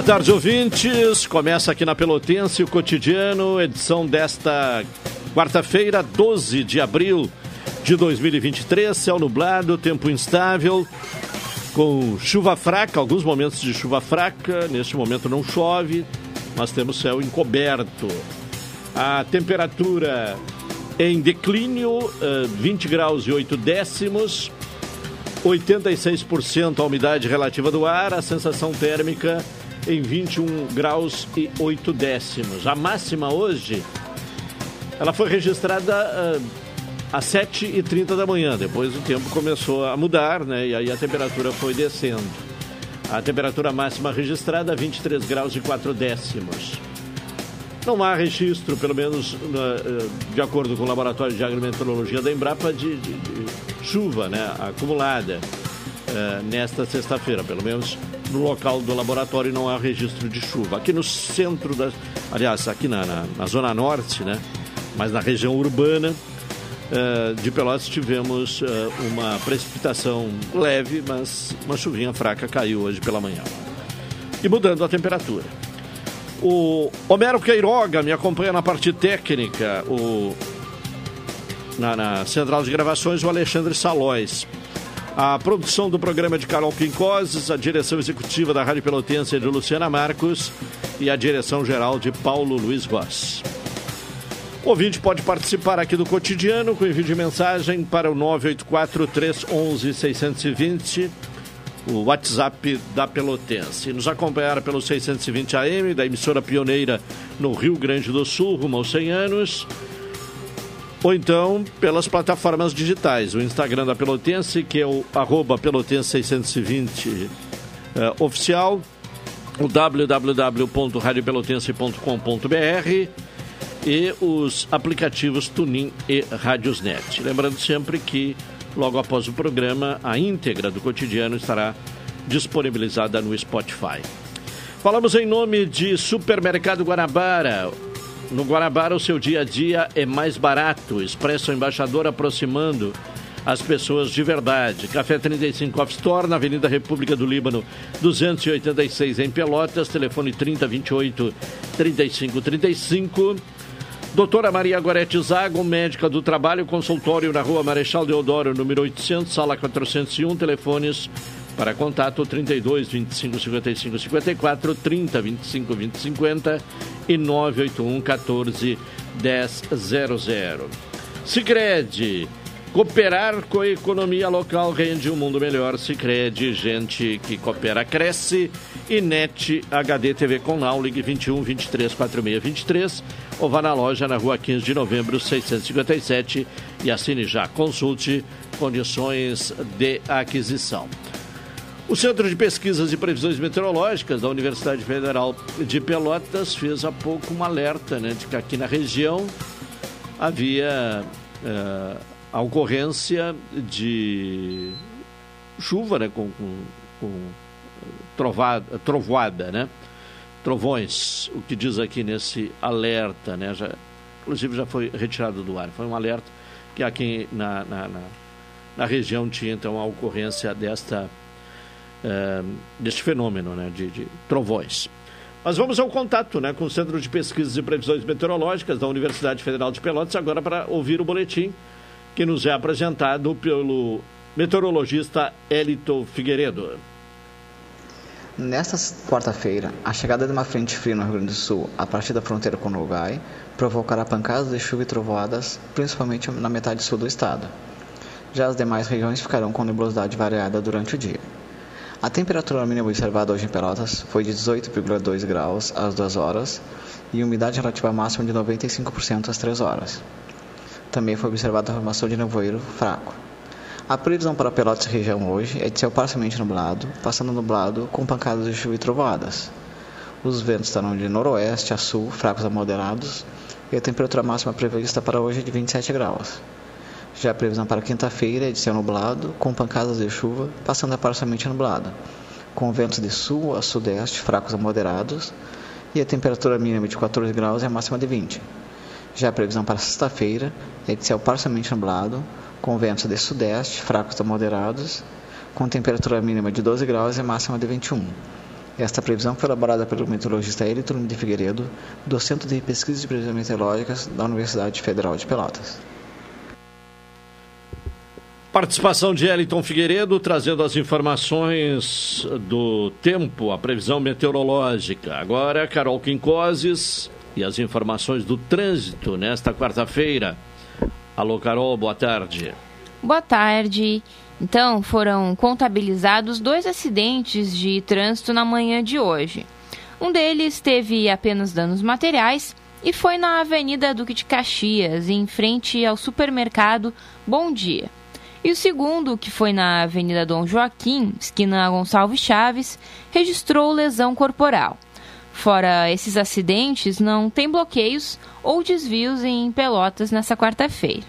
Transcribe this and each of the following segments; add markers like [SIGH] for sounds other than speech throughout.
Boa tarde, ouvintes. Começa aqui na Pelotense o cotidiano, edição desta quarta-feira, 12 de abril de 2023. Céu nublado, tempo instável, com chuva fraca, alguns momentos de chuva fraca. Neste momento não chove, mas temos céu encoberto. A temperatura em declínio, 20 eh, graus e 8 décimos. 86% a umidade relativa do ar, a sensação térmica em 21 graus e 8 décimos. A máxima hoje, ela foi registrada uh, às 7h30 da manhã. Depois o tempo começou a mudar, né? E aí a temperatura foi descendo. A temperatura máxima registrada, 23 graus e 4 décimos. Não há registro, pelo menos de acordo com o Laboratório de Agrometeorologia da Embrapa, de, de, de chuva né, acumulada uh, nesta sexta-feira. Pelo menos no local do laboratório não há registro de chuva. Aqui no centro da. Aliás, aqui na, na, na zona norte, né? Mas na região urbana uh, de Pelotas tivemos uh, uma precipitação leve, mas uma chuvinha fraca caiu hoje pela manhã. E mudando a temperatura. O Homero Queiroga me acompanha na parte técnica, o, na, na central de gravações, o Alexandre Salóis. A produção do programa de Carol Quincoses, a direção executiva da Rádio Pelotense é de Luciana Marcos e a direção geral de Paulo Luiz Voss. O ouvinte pode participar aqui do cotidiano com envio de mensagem para o 984-311-620, o WhatsApp da Pelotense. Nos acompanhar pelo 620 AM, da emissora pioneira no Rio Grande do Sul, rumo aos 100 anos ou então pelas plataformas digitais. O Instagram da Pelotense, que é o arroba Pelotense620 uh, eh, oficial, o www.radiopelotense.com.br e os aplicativos Tunin e Radiosnet. Lembrando sempre que logo após o programa, a íntegra do cotidiano estará disponibilizada no Spotify. Falamos em nome de Supermercado Guanabara no Guarabara, o seu dia a dia é mais barato. Expresso Embaixador aproximando as pessoas de verdade. Café 35 Off Store, na Avenida República do Líbano, 286 em Pelotas, telefone 3028 3535. Doutora Maria Gorete Zago, médica do trabalho, consultório na rua Marechal Deodoro, número 800, sala 401, telefones para contato 32 25 55 54 30 25 20 50 e 981 14 10 00. Sicredi Cooperar com a economia local rende um mundo melhor. Sicredi gente que coopera cresce. E NET HD TV com Now, ligue 21 23 46 23 ou vá na loja na rua 15 de novembro 657 e assine já. Consulte condições de aquisição. O Centro de Pesquisas e Previsões Meteorológicas da Universidade Federal de Pelotas fez há pouco um alerta né, de que aqui na região havia uh, a ocorrência de chuva né, com, com, com trovada, trovoada, né? trovões, o que diz aqui nesse alerta, né? Já, inclusive já foi retirado do ar. Foi um alerta que aqui na, na, na, na região tinha então a ocorrência desta, uh, deste fenômeno né? de, de trovões. Mas vamos ao contato né, com o Centro de Pesquisas e Previsões Meteorológicas da Universidade Federal de Pelotas, agora para ouvir o boletim que nos é apresentado pelo meteorologista Elito Figueiredo. Nesta quarta-feira, a chegada de uma frente fria no Rio Grande do Sul, a partir da fronteira com o Uruguai, provocará pancadas de chuva e trovoadas, principalmente na metade sul do estado. Já as demais regiões ficarão com nebulosidade variada durante o dia. A temperatura mínima observada hoje em Pelotas foi de 18,2 graus às 2 horas e umidade relativa máxima de 95% às 3 horas. Também foi observada a formação de nevoeiro fraco. A previsão para Pelotas região hoje é de céu parcialmente nublado, passando nublado com pancadas de chuva e trovoadas. Os ventos estarão de noroeste a sul, fracos a moderados, e a temperatura máxima prevista para hoje é de 27 graus. Já a previsão para quinta-feira é de céu nublado, com pancadas de chuva, passando a parcialmente nublado, com ventos de sul a sudeste, fracos a moderados, e a temperatura mínima de 14 graus e a máxima de 20. Já a previsão para sexta-feira é de céu parcialmente nublado, com ventos de sudeste, fracos a moderados, com temperatura mínima de 12 graus e máxima de 21. Esta previsão foi elaborada pelo meteorologista Elito de Figueiredo, do Centro de Pesquisas e Previsões Meteorológicas da Universidade Federal de Pelotas. Participação de Eliton Figueiredo trazendo as informações do tempo, a previsão meteorológica. Agora, Carol Quincoses e as informações do trânsito nesta quarta-feira. Alô, Carol, boa tarde. Boa tarde. Então, foram contabilizados dois acidentes de trânsito na manhã de hoje. Um deles teve apenas danos materiais e foi na Avenida Duque de Caxias, em frente ao supermercado Bom Dia. E o segundo, que foi na Avenida Dom Joaquim, esquina Gonçalves Chaves, registrou lesão corporal. Fora esses acidentes, não tem bloqueios ou desvios em Pelotas nessa quarta-feira.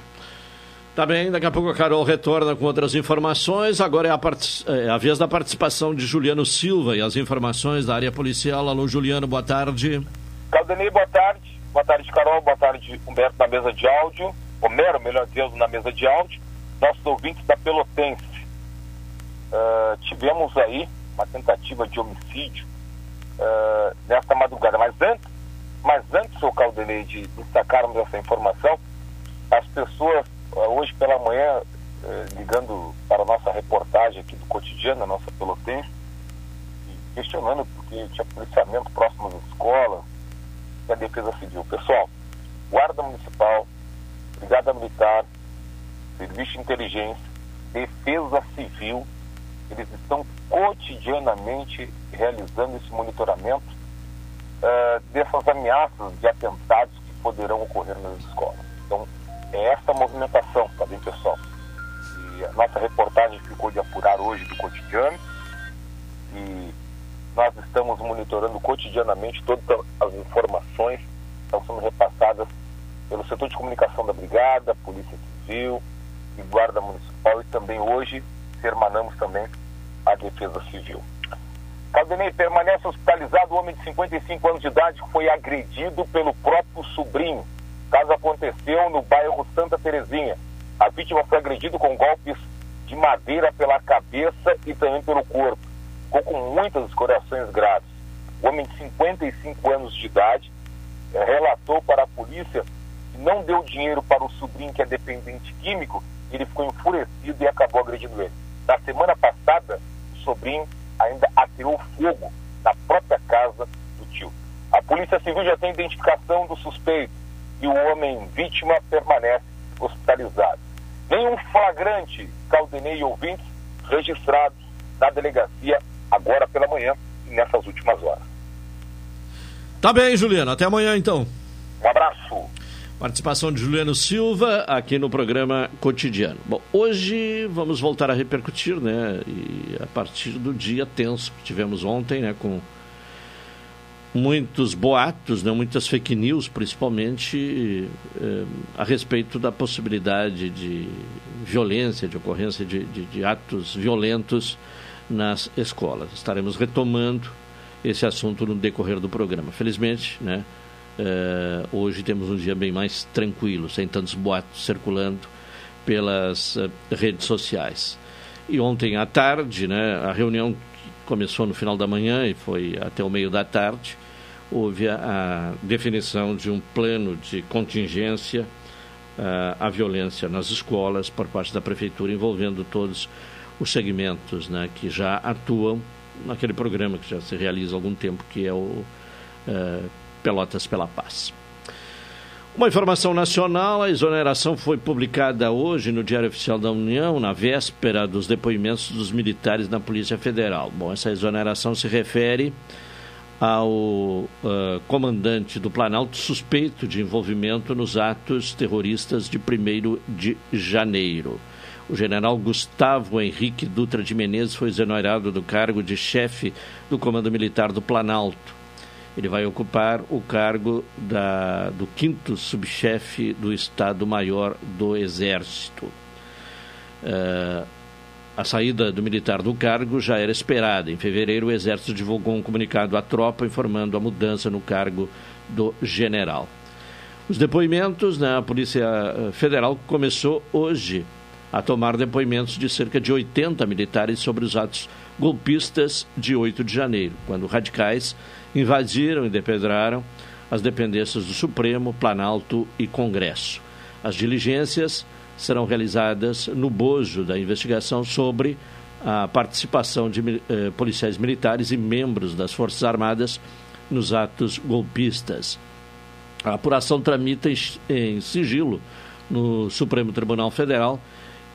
Tá bem, daqui a pouco a Carol retorna com outras informações. Agora é a, part... é a vez da participação de Juliano Silva e as informações da área policial. Alô, Juliano, boa tarde. Caldenei, boa tarde. Boa tarde, Carol. Boa tarde, Humberto, na mesa de áudio. Homero, melhor dizendo, na mesa de áudio. Nossos ouvintes da Pelotense. Uh, tivemos aí uma tentativa de homicídio uh, nesta madrugada. Mas antes, mas antes, o Caldenei, de destacarmos essa informação, as pessoas uh, hoje pela manhã, uh, ligando para a nossa reportagem aqui do cotidiano, a nossa pelotense, questionando porque tinha policiamento próximo das escolas e a defesa civil. Pessoal, Guarda Municipal, Brigada Militar, Serviço de Inteligência, Defesa Civil, eles estão cotidianamente realizando esse monitoramento uh, dessas ameaças de atentados que poderão ocorrer nas escolas. Então, é essa movimentação, tá bem, pessoal? E a nossa reportagem ficou de apurar hoje do cotidiano e nós estamos monitorando cotidianamente todas as informações que estão sendo repassadas pelo setor de comunicação da Brigada, Polícia Civil e Guarda Municipal e também hoje hermanamos também a Defesa Civil. Caldenei permanece hospitalizado o homem de 55 anos de idade que foi agredido pelo próprio sobrinho. O caso aconteceu no bairro Santa Terezinha. A vítima foi agredida com golpes de madeira pela cabeça e também pelo corpo. Ficou com muitas escoriações graves. O homem de 55 anos de idade eh, relatou para a polícia que não deu dinheiro para o sobrinho que é dependente químico. Ele ficou enfurecido e acabou agredindo ele. Na semana passada, o sobrinho ainda atirou fogo na própria casa do tio. A Polícia Civil já tem identificação do suspeito e o homem vítima permanece hospitalizado. Nenhum flagrante, Caldenei e ouvintes, registrados na delegacia agora pela manhã e nessas últimas horas. Tá bem, Juliano. Até amanhã, então. Um abraço. Participação de Juliano Silva aqui no programa Cotidiano. Bom, hoje vamos voltar a repercutir, né? E a partir do dia tenso que tivemos ontem, né? Com muitos boatos, né? muitas fake news, principalmente eh, a respeito da possibilidade de violência, de ocorrência de, de, de atos violentos nas escolas. Estaremos retomando esse assunto no decorrer do programa. Felizmente, né? Uh, hoje temos um dia bem mais tranquilo, sem tantos boatos circulando pelas uh, redes sociais. E ontem à tarde, né, a reunião começou no final da manhã e foi até o meio da tarde, houve a, a definição de um plano de contingência uh, à violência nas escolas por parte da prefeitura, envolvendo todos os segmentos né, que já atuam naquele programa que já se realiza há algum tempo, que é o Pelotas pela Paz. Uma informação nacional: a exoneração foi publicada hoje no Diário Oficial da União, na véspera dos depoimentos dos militares na Polícia Federal. Bom, essa exoneração se refere ao uh, comandante do Planalto suspeito de envolvimento nos atos terroristas de 1 de janeiro. O general Gustavo Henrique Dutra de Menezes foi exonerado do cargo de chefe do Comando Militar do Planalto ele vai ocupar o cargo da, do quinto subchefe do Estado-Maior do Exército. Uh, a saída do militar do cargo já era esperada. Em fevereiro, o Exército divulgou um comunicado à tropa informando a mudança no cargo do general. Os depoimentos na né, Polícia Federal começou hoje a tomar depoimentos de cerca de 80 militares sobre os atos golpistas de 8 de janeiro, quando radicais invadiram e depedraram as dependências do Supremo, Planalto e Congresso. As diligências serão realizadas no bojo da investigação sobre a participação de eh, policiais militares e membros das Forças Armadas nos atos golpistas. A apuração tramita em, em sigilo no Supremo Tribunal Federal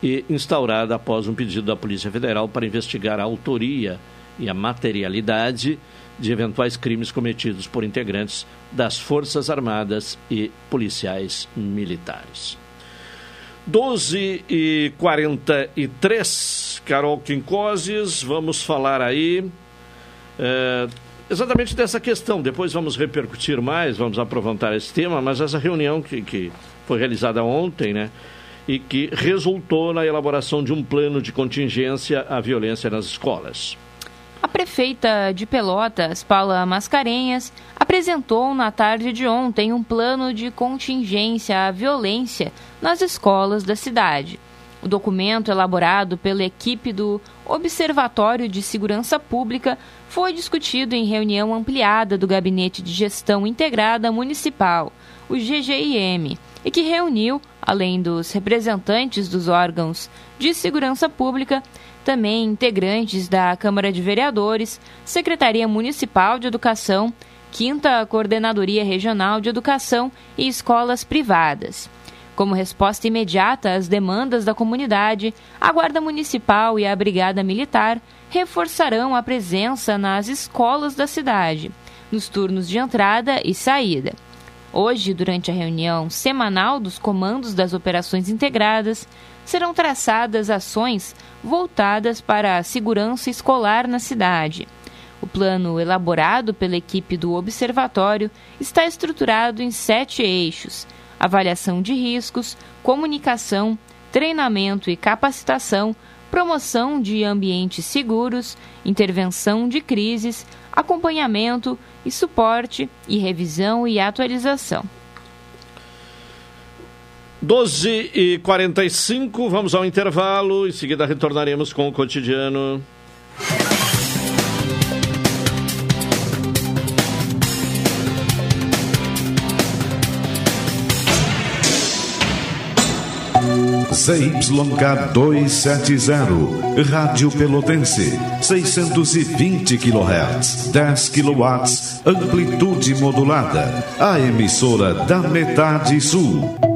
e instaurada após um pedido da Polícia Federal para investigar a autoria e a materialidade de eventuais crimes cometidos por integrantes das Forças Armadas e policiais militares. 12 e 43, Carol Quincoses, vamos falar aí é, exatamente dessa questão. Depois vamos repercutir mais, vamos aproveitar esse tema, mas essa reunião que, que foi realizada ontem, né? E que resultou na elaboração de um plano de contingência à violência nas escolas. Prefeita de Pelotas, Paula Mascarenhas, apresentou na tarde de ontem um plano de contingência à violência nas escolas da cidade. O documento, elaborado pela equipe do Observatório de Segurança Pública, foi discutido em reunião ampliada do Gabinete de Gestão Integrada Municipal, o GGIM, e que reuniu, além dos representantes dos órgãos de segurança pública, também integrantes da Câmara de Vereadores, Secretaria Municipal de Educação, Quinta Coordenadoria Regional de Educação e escolas privadas. Como resposta imediata às demandas da comunidade, a Guarda Municipal e a Brigada Militar reforçarão a presença nas escolas da cidade, nos turnos de entrada e saída. Hoje, durante a reunião semanal dos comandos das operações integradas, serão traçadas ações voltadas para a segurança escolar na cidade. O plano elaborado pela equipe do Observatório está estruturado em sete eixos: avaliação de riscos, comunicação, treinamento e capacitação, promoção de ambientes seguros, intervenção de crises, acompanhamento e suporte e revisão e atualização. 12 e 45 vamos ao intervalo. Em seguida retornaremos com o cotidiano. ZYK 270, Rádio Pelotense, 620 kHz, 10 kW, amplitude modulada, a emissora da metade sul.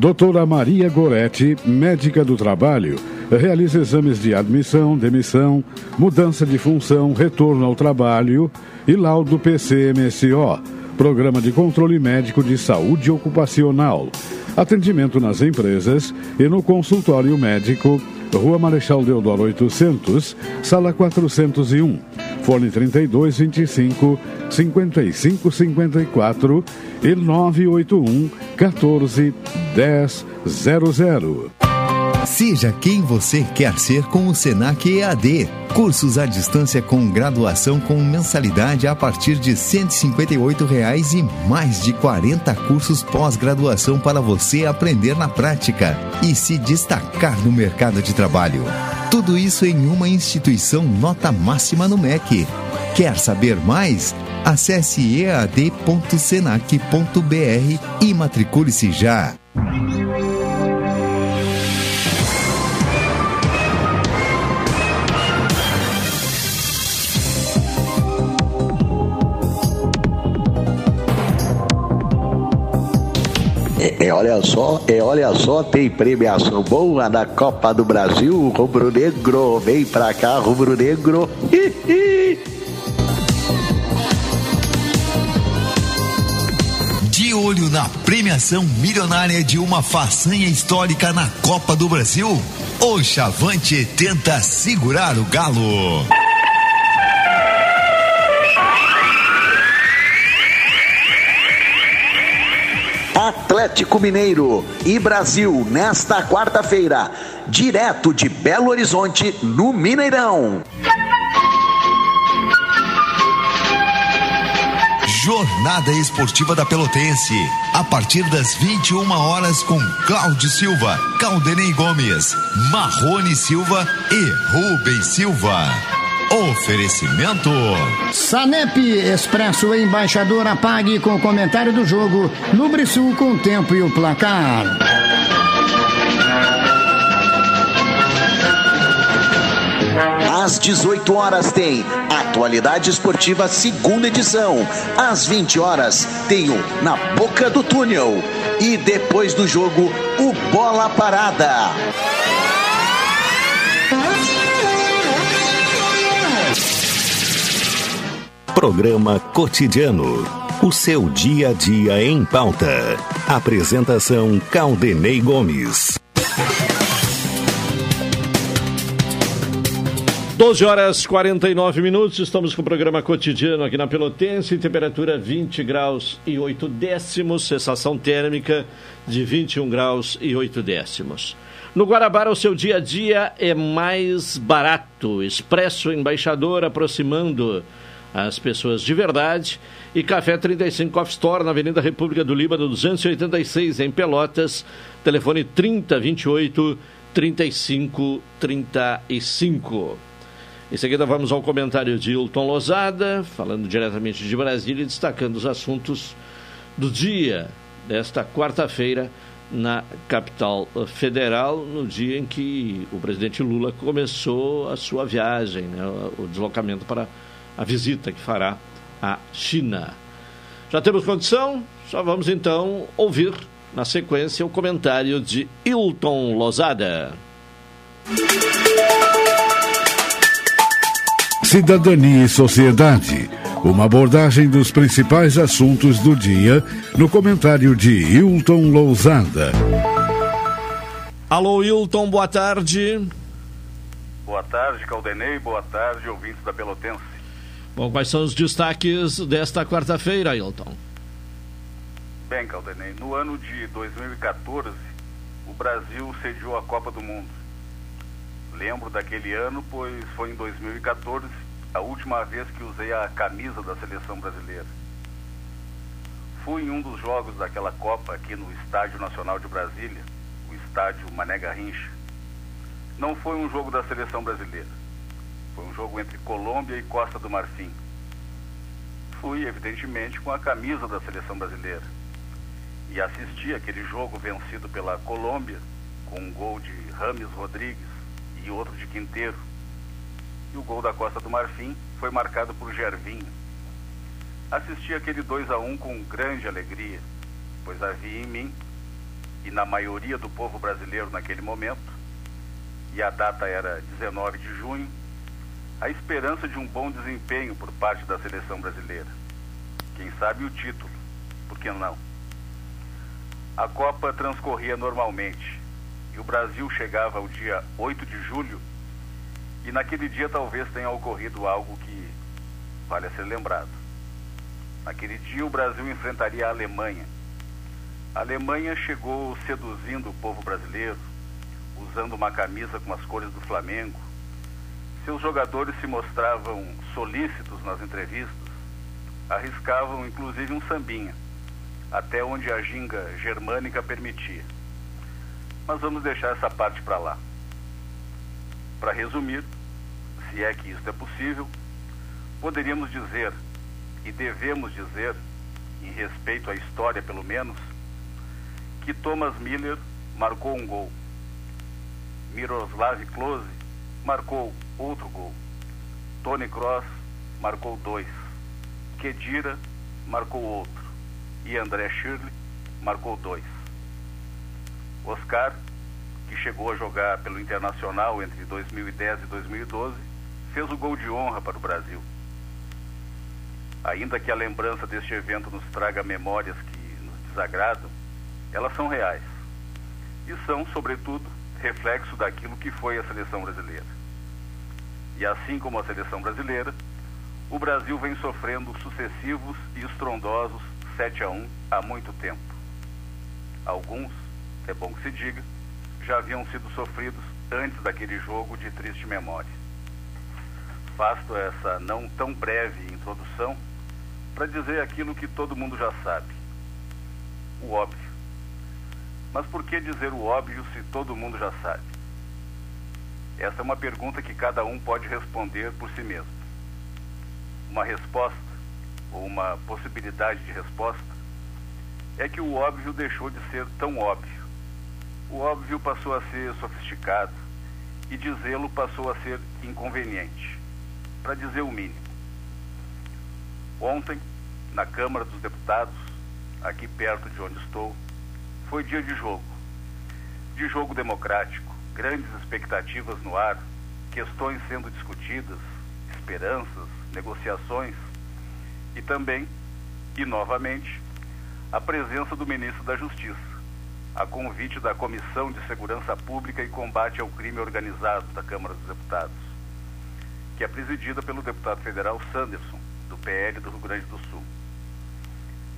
Doutora Maria Goretti, médica do trabalho, realiza exames de admissão, demissão, mudança de função, retorno ao trabalho e laudo PCMSO, Programa de Controle Médico de Saúde Ocupacional. Atendimento nas empresas e no consultório médico, Rua Marechal Deodoro 800, Sala 401. Fone 3225 5554 e 981 14 1000. Seja quem você quer ser com o Senac EAD. Cursos à distância com graduação com mensalidade a partir de 158 reais e mais de 40 cursos pós-graduação para você aprender na prática e se destacar no mercado de trabalho. Tudo isso em uma instituição nota máxima no MEC. Quer saber mais? Acesse ead.senac.br e matricule-se já. E, e olha só, e olha só, tem premiação boa na Copa do Brasil, Rubro Negro, vem pra cá, Rubro Negro. De olho na premiação milionária de uma façanha histórica na Copa do Brasil, o Chavante tenta segurar o galo. Atlético Mineiro e Brasil nesta quarta-feira, direto de Belo Horizonte, no Mineirão. Jornada Esportiva da Pelotense. A partir das 21 horas com Cláudio Silva, Caldenei Gomes, Marrone Silva e Rubens Silva. Oferecimento. Sanep Expresso Embaixador apague com o comentário do jogo. Lubrisul com o tempo e o placar. Às 18 horas tem Atualidade Esportiva segunda edição. Às 20 horas tem o Na Boca do Túnel. E depois do jogo, o Bola Parada. Programa Cotidiano. O seu dia a dia em pauta. Apresentação Caldenei Gomes. 12 horas 49 minutos, estamos com o programa cotidiano aqui na Pelotense, temperatura 20 graus e 8 décimos, sensação térmica de 21 graus e 8 décimos. No Guarabara, o seu dia a dia é mais barato. Expresso Embaixador aproximando as pessoas de verdade. E Café 35 Off Store na Avenida República do Líbano, 286, em Pelotas. Telefone 3028 3535. Em seguida, vamos ao comentário de Hilton Lozada, falando diretamente de Brasília e destacando os assuntos do dia desta quarta-feira na capital federal, no dia em que o presidente Lula começou a sua viagem, né, o deslocamento para a visita que fará à China. Já temos condição? Só vamos então ouvir na sequência o comentário de Hilton Lozada. Cidadania e Sociedade. Uma abordagem dos principais assuntos do dia no comentário de Hilton Lousada. Alô, Hilton, boa tarde. Boa tarde, Caldenei. Boa tarde, ouvintes da Pelotense. Bom, quais são os destaques desta quarta-feira, Hilton? Bem, Caldenei, no ano de 2014, o Brasil sediou a Copa do Mundo. Lembro daquele ano, pois foi em 2014 a última vez que usei a camisa da seleção brasileira. Fui em um dos jogos daquela Copa aqui no Estádio Nacional de Brasília, o estádio Mané Garrincha. Não foi um jogo da seleção brasileira. Foi um jogo entre Colômbia e Costa do Marfim. Fui, evidentemente, com a camisa da seleção brasileira. E assisti aquele jogo vencido pela Colômbia, com um gol de Rames Rodrigues outro de Quinteiro. E o gol da Costa do Marfim foi marcado por Gervinho Assisti aquele 2 a 1 com grande alegria, pois havia em mim e na maioria do povo brasileiro naquele momento, e a data era 19 de junho, a esperança de um bom desempenho por parte da seleção brasileira. Quem sabe o título, por que não? A Copa transcorria normalmente o Brasil chegava ao dia 8 de julho e naquele dia talvez tenha ocorrido algo que vale a ser lembrado. Naquele dia, o Brasil enfrentaria a Alemanha. A Alemanha chegou seduzindo o povo brasileiro, usando uma camisa com as cores do Flamengo. Seus jogadores se mostravam solícitos nas entrevistas, arriscavam inclusive um sambinha, até onde a ginga germânica permitia. Mas vamos deixar essa parte para lá. Para resumir, se é que isso é possível, poderíamos dizer e devemos dizer, em respeito à história pelo menos, que Thomas Miller marcou um gol. Miroslav Klose marcou outro gol. Tony Cross marcou dois. Kedira marcou outro. E André Shirley marcou dois. Oscar, que chegou a jogar pelo Internacional entre 2010 e 2012, fez o gol de honra para o Brasil. Ainda que a lembrança deste evento nos traga memórias que nos desagradam, elas são reais. E são, sobretudo, reflexo daquilo que foi a seleção brasileira. E assim como a seleção brasileira, o Brasil vem sofrendo sucessivos e estrondosos 7 a 1 há muito tempo. Alguns, é bom que se diga, já haviam sido sofridos antes daquele jogo de triste memória. Basto essa não tão breve introdução para dizer aquilo que todo mundo já sabe: o óbvio. Mas por que dizer o óbvio se todo mundo já sabe? Essa é uma pergunta que cada um pode responder por si mesmo. Uma resposta, ou uma possibilidade de resposta, é que o óbvio deixou de ser tão óbvio. O óbvio passou a ser sofisticado e dizê-lo passou a ser inconveniente, para dizer o mínimo. Ontem, na Câmara dos Deputados, aqui perto de onde estou, foi dia de jogo. De jogo democrático, grandes expectativas no ar, questões sendo discutidas, esperanças, negociações e também, e novamente, a presença do ministro da Justiça, a convite da Comissão de Segurança Pública e Combate ao Crime Organizado da Câmara dos Deputados, que é presidida pelo deputado federal Sanderson, do PL do Rio Grande do Sul.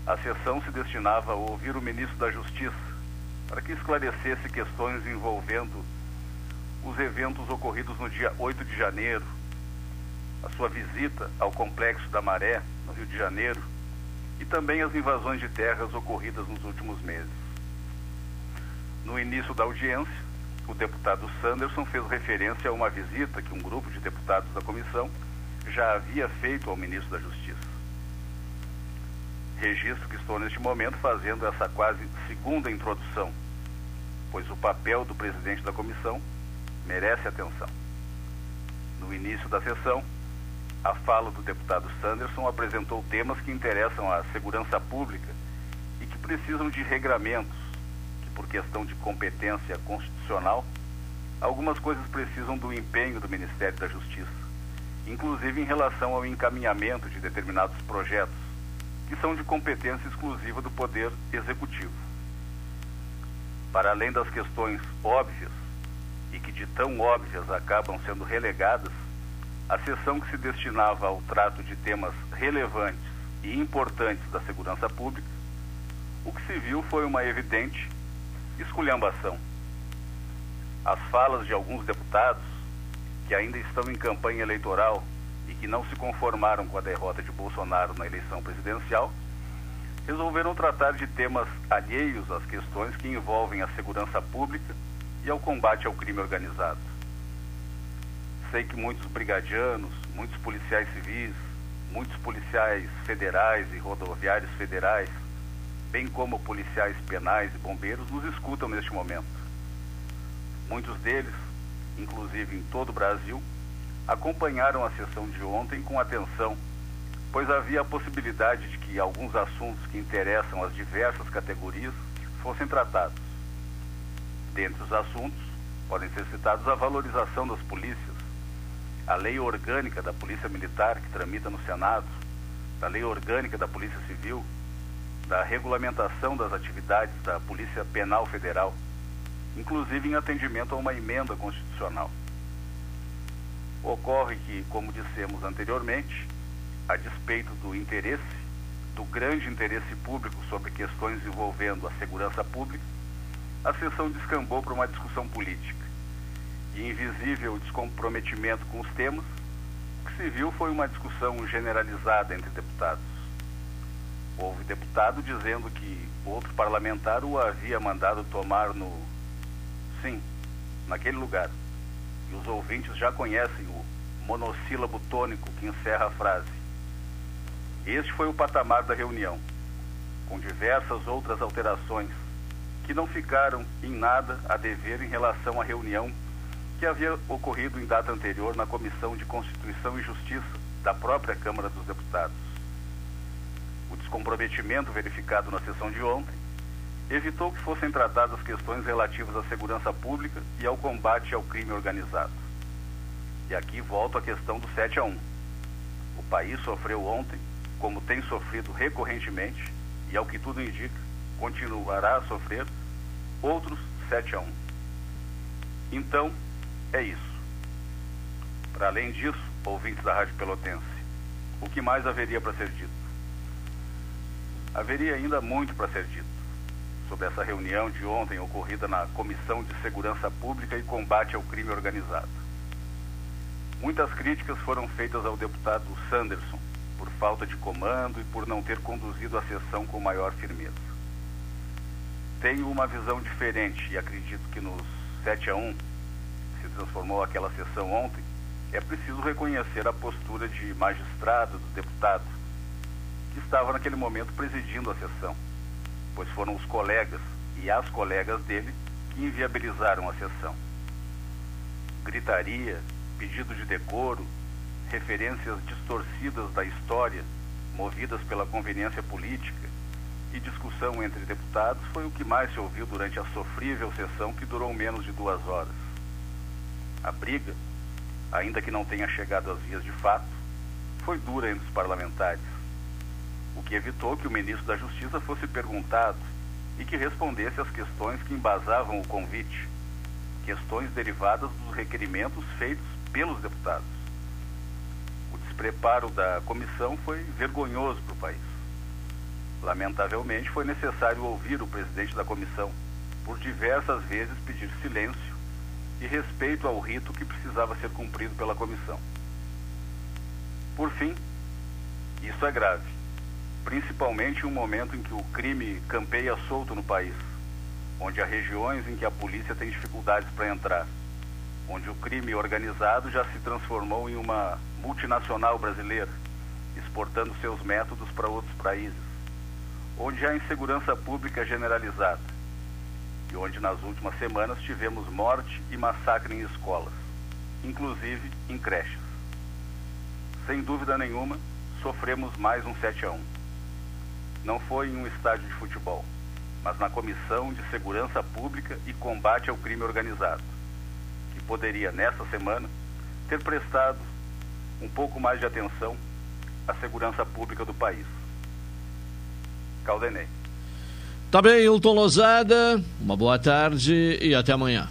A sessão se destinava a ouvir o ministro da Justiça para que esclarecesse questões envolvendo os eventos ocorridos no dia 8 de janeiro, a sua visita ao Complexo da Maré, no Rio de Janeiro, e também as invasões de terras ocorridas nos últimos meses. No início da audiência, o deputado Sanderson fez referência a uma visita que um grupo de deputados da comissão já havia feito ao ministro da Justiça registro que estou neste momento fazendo essa quase segunda introdução, pois o papel do presidente da comissão merece atenção. No início da sessão, a fala do deputado Sanderson apresentou temas que interessam à segurança pública e que precisam de regramentos, por questão de competência constitucional, algumas coisas precisam do empenho do Ministério da Justiça, inclusive em relação ao encaminhamento de determinados projetos que são de competência exclusiva do Poder Executivo. para além das questões óbvias e que de tão óbvias acabam sendo relegadas, a sessão que se destinava ao trato de temas relevantes e importantes da segurança pública, o que se viu foi uma evidente esculhambação. As falas de alguns deputados, que ainda estão em campanha eleitoral e que não se conformaram com a derrota de Bolsonaro na eleição presidencial, resolveram tratar de temas alheios às questões que envolvem a segurança pública e ao combate ao crime organizado. Sei que muitos brigadianos, muitos policiais civis, muitos policiais federais e rodoviários federais, bem como policiais penais e bombeiros, nos escutam neste momento. Muitos deles, inclusive em todo o Brasil, acompanharam a sessão de ontem com atenção, pois havia a possibilidade de que alguns assuntos que interessam as diversas categorias fossem tratados. Dentre os assuntos, podem ser citados a valorização das polícias, a lei orgânica da Polícia Militar, que tramita no Senado, da lei orgânica da Polícia Civil, da regulamentação das atividades da Polícia Penal Federal, inclusive em atendimento a uma emenda constitucional. Ocorre que, como dissemos anteriormente, a despeito do interesse, do grande interesse público sobre questões envolvendo a segurança pública, a sessão descambou para uma discussão política. E invisível descomprometimento com os temas, o que se viu foi uma discussão generalizada entre deputados. Houve deputado dizendo que outro parlamentar o havia mandado tomar no. Sim, naquele lugar. E os ouvintes já conhecem o monossílabo tônico que encerra a frase. Este foi o patamar da reunião, com diversas outras alterações que não ficaram em nada a dever em relação à reunião que havia ocorrido em data anterior na Comissão de Constituição e Justiça da própria Câmara dos Deputados. O descomprometimento verificado na sessão de ontem evitou que fossem tratadas questões relativas à segurança pública e ao combate ao crime organizado. E aqui volto à questão do 7 a 1. O país sofreu ontem, como tem sofrido recorrentemente, e ao que tudo indica, continuará a sofrer outros 7 a 1. Então, é isso. Para além disso, ouvintes da Rádio Pelotense, o que mais haveria para ser dito? Haveria ainda muito para ser dito sobre essa reunião de ontem ocorrida na Comissão de Segurança Pública e Combate ao Crime Organizado. Muitas críticas foram feitas ao deputado Sanderson por falta de comando e por não ter conduzido a sessão com maior firmeza. Tenho uma visão diferente e acredito que nos 7 a 1 que se transformou aquela sessão ontem, é preciso reconhecer a postura de magistrado, do deputado, que estava naquele momento presidindo a sessão, pois foram os colegas e as colegas dele que inviabilizaram a sessão. Gritaria, pedido de decoro, referências distorcidas da história, movidas pela conveniência política, e discussão entre deputados foi o que mais se ouviu durante a sofrível sessão que durou menos de duas horas. A briga, ainda que não tenha chegado às vias de fato, foi dura entre os parlamentares, o que evitou que o ministro da Justiça fosse perguntado e que respondesse às questões que embasavam o convite, questões derivadas dos requerimentos feitos pelos deputados. O despreparo da comissão foi vergonhoso para o país. Lamentavelmente, foi necessário ouvir o presidente da comissão, por diversas vezes pedir silêncio e respeito ao rito que precisava ser cumprido pela comissão. Por fim, isso é grave, principalmente em um momento em que o crime campeia solto no país, onde há regiões em que a polícia tem dificuldades para entrar, onde o crime organizado já se transformou em uma multinacional brasileira, exportando seus métodos para outros países, onde há insegurança pública generalizada e onde nas últimas semanas tivemos morte e massacre em escolas, inclusive em creches. Sem dúvida nenhuma, sofremos mais um 7 a 1. Não foi em um estádio de futebol, mas na Comissão de Segurança Pública e Combate ao Crime Organizado, que poderia, nessa semana, ter prestado um pouco mais de atenção à segurança pública do país. Caldenei. Tá bem, Hilton Lozada. Uma boa tarde e até amanhã.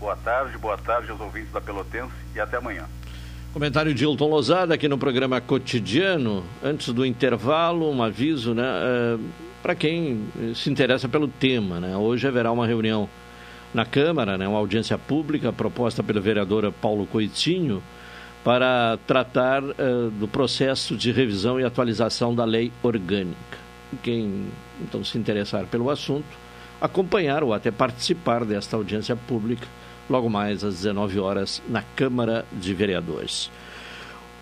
Boa tarde, boa tarde aos ouvintes da Pelotense e até amanhã. Comentário de Hilton Lozada aqui no programa cotidiano. Antes do intervalo, um aviso, né? Uh, Para quem se interessa pelo tema, né? Hoje haverá uma reunião na Câmara, né? Uma audiência pública proposta pelo vereador Paulo Coitinho para tratar uh, do processo de revisão e atualização da lei orgânica. Quem então se interessar pelo assunto, acompanhar ou até participar desta audiência pública logo mais às 19 horas na Câmara de Vereadores.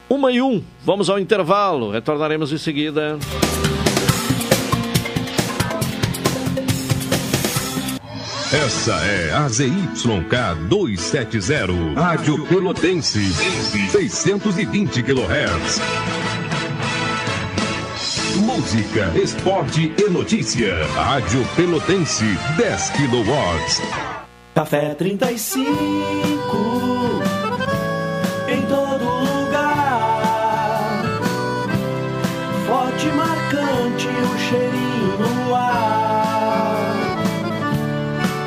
Uma e um, vamos ao intervalo, retornaremos em seguida. Essa é a ZYK 270, Rádio Pelotense, 620 kHz. Música, esporte e notícia. Rádio Pelotense, 10 kW. Café 35 em todo lugar. Forte, marcante, o cheirinho no ar.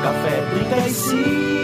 Café 35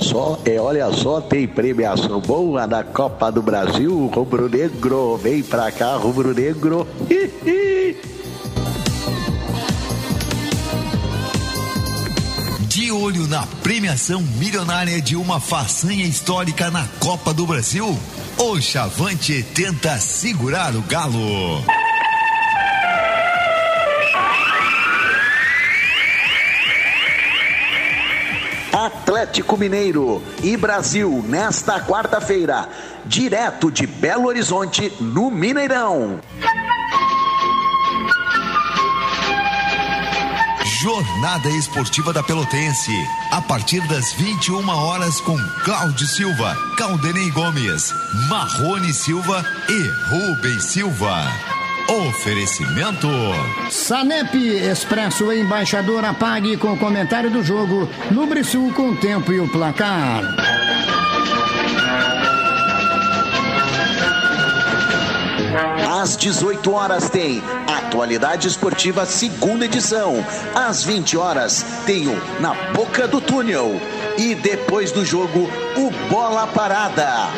Só, é, olha só, tem premiação boa na Copa do Brasil, Rubro Negro, vem pra cá, Rubro Negro. De olho na premiação milionária de uma façanha histórica na Copa do Brasil, o Chavante tenta segurar o galo. Atlético Mineiro e Brasil nesta quarta-feira, direto de Belo Horizonte, no Mineirão. Jornada Esportiva da Pelotense, a partir das 21 horas com Cláudio Silva, Caldenei Gomes, Marrone Silva e Rubens Silva. Oferecimento. Sanep Expresso Embaixador apague com o comentário do jogo no Brisul com o tempo e o placar. Às 18 horas tem Atualidade Esportiva segunda edição. Às 20 horas tem o Na Boca do Túnel. E depois do jogo, o Bola Parada.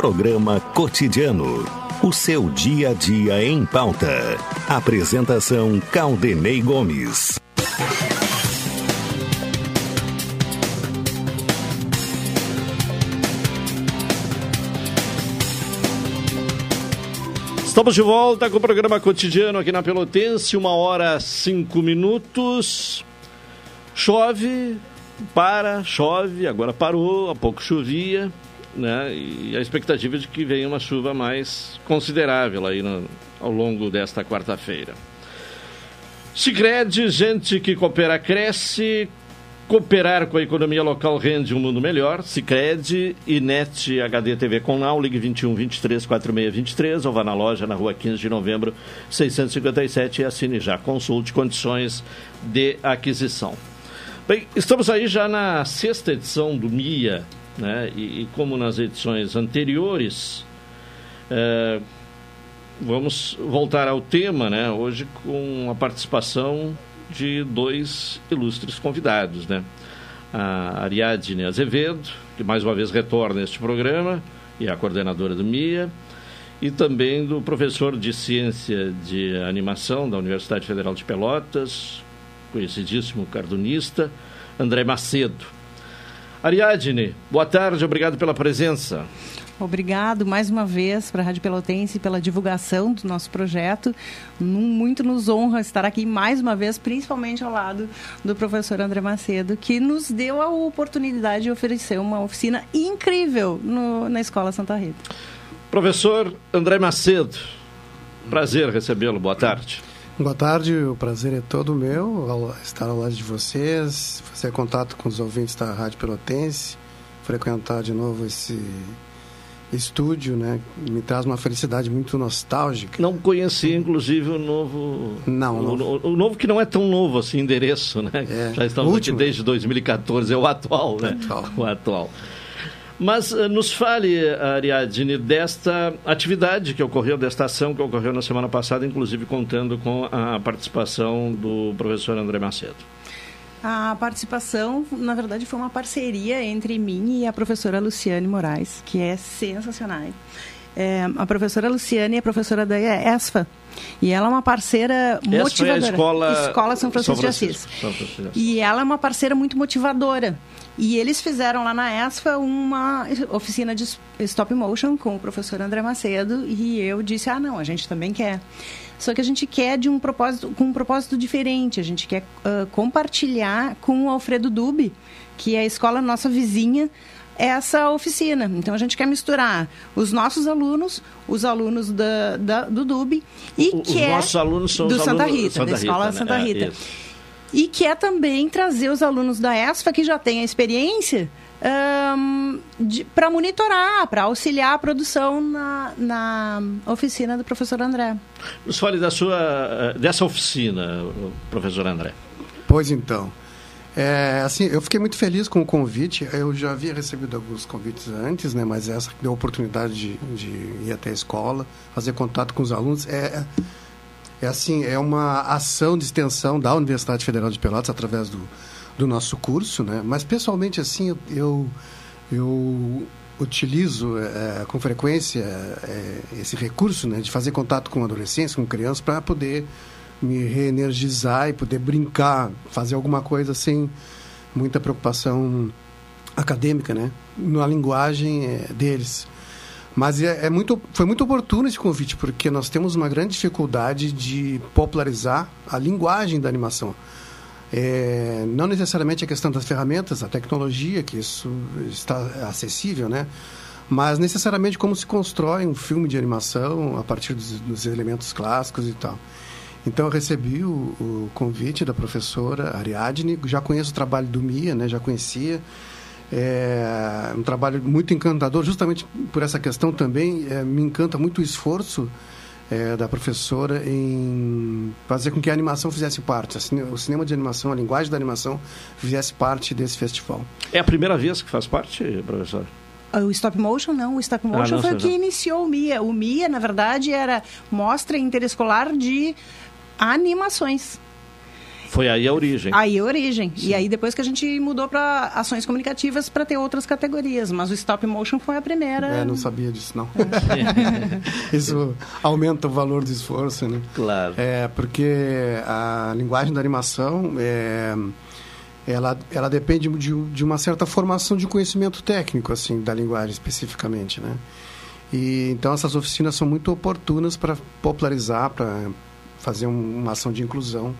Programa Cotidiano. O seu dia a dia em pauta. Apresentação Caldenei Gomes. Estamos de volta com o programa cotidiano aqui na Pelotense, uma hora cinco minutos. Chove, para, chove, agora parou, há pouco chovia, né? E a expectativa é de que venha uma chuva mais considerável aí no, ao longo desta quarta-feira. Sicredi, gente que coopera cresce, Cooperar com a economia local rende um mundo melhor. Cicred e NET HD TV com Now, ligue 21 23 46 23 ou vá na loja na rua 15 de novembro 657 e assine já. Consulte condições de aquisição. Bem, estamos aí já na sexta edição do MIA, né? E, e como nas edições anteriores, é, vamos voltar ao tema, né? Hoje com a participação de dois ilustres convidados, né? A Ariadne Azevedo, que mais uma vez retorna a este programa, e é a coordenadora do MIA, e também do professor de Ciência de Animação da Universidade Federal de Pelotas, conhecidíssimo cardunista, André Macedo. Ariadne, boa tarde, obrigado pela presença. Obrigado mais uma vez para a Rádio Pelotense pela divulgação do nosso projeto. Muito nos honra estar aqui mais uma vez, principalmente ao lado do professor André Macedo, que nos deu a oportunidade de oferecer uma oficina incrível no, na Escola Santa Rita. Professor André Macedo, prazer recebê-lo. Boa tarde. Boa tarde, o prazer é todo meu estar ao lado de vocês, fazer contato com os ouvintes da Rádio Pelotense, frequentar de novo esse estúdio, né? Me traz uma felicidade muito nostálgica. Não conheci, inclusive, o novo. Não, o, novo. O, o novo que não é tão novo assim, endereço, né? É. Já estamos aqui desde 2014, é o atual, né? Atual. O atual. Mas uh, nos fale, Ariadne, desta atividade que ocorreu, desta ação que ocorreu na semana passada, inclusive contando com a participação do professor André Macedo. A participação, na verdade, foi uma parceria entre mim e a professora Luciane Moraes, que é sensacional. É, a professora Luciane é professora da ESFA. E ela é uma parceira Essa motivadora. É a escola... escola São Francisco, São Francisco, de, Assis. São Francisco de Assis. E ela é uma parceira muito motivadora. E eles fizeram lá na ESFA uma oficina de stop motion com o professor André Macedo. E eu disse: ah, não, a gente também quer. Só que a gente quer de um propósito, com um propósito diferente. A gente quer uh, compartilhar com o Alfredo Dubi, que é a escola nossa vizinha, essa oficina. Então a gente quer misturar os nossos alunos, os alunos da, da do Dub e os quer nossos alunos são do os Santa alunos Rita, Santa da escola Rita, Santa né? Rita. É, e quer também trazer os alunos da ESFA que já têm a experiência um, para monitorar, para auxiliar a produção na, na oficina do professor André. Nos fale da sua, dessa oficina, professor André. Pois então. É, assim, eu fiquei muito feliz com o convite. Eu já havia recebido alguns convites antes, né? Mas essa deu a oportunidade de, de ir até a escola, fazer contato com os alunos. É, é assim, é uma ação de extensão da Universidade Federal de Pelotas através do, do nosso curso, né? Mas pessoalmente assim eu eu utilizo é, com frequência é, esse recurso, né, de fazer contato com adolescentes, com crianças, para poder me reenergizar e poder brincar, fazer alguma coisa sem muita preocupação acadêmica, né, na linguagem é, deles. Mas é, é, muito, foi muito oportuno esse convite, porque nós temos uma grande dificuldade de popularizar a linguagem da animação. É, não necessariamente a questão das ferramentas, a tecnologia, que isso está acessível, né? Mas necessariamente como se constrói um filme de animação a partir dos, dos elementos clássicos e tal. Então eu recebi o, o, convite da professora Ariadne, já conheço o trabalho do Mia, né? Já conhecia. É um trabalho muito encantador, justamente por essa questão também. É, me encanta muito o esforço é, da professora em fazer com que a animação fizesse parte, o cinema de animação, a linguagem da animação fizesse parte desse festival. É a primeira vez que faz parte, professor? O stop motion não, o stop motion ah, não, foi o que iniciou o MIA. O MIA, na verdade, era mostra interescolar de animações. Foi aí a origem. Aí a origem. Sim. E aí depois que a gente mudou para ações comunicativas para ter outras categorias. Mas o stop motion foi a primeira. É, não sabia disso, não. [LAUGHS] Isso aumenta o valor do esforço, né? Claro. É, porque a linguagem da animação é ela, ela depende de, de uma certa formação de conhecimento técnico, assim, da linguagem especificamente, né? E, então, essas oficinas são muito oportunas para popularizar, para fazer um, uma ação de inclusão.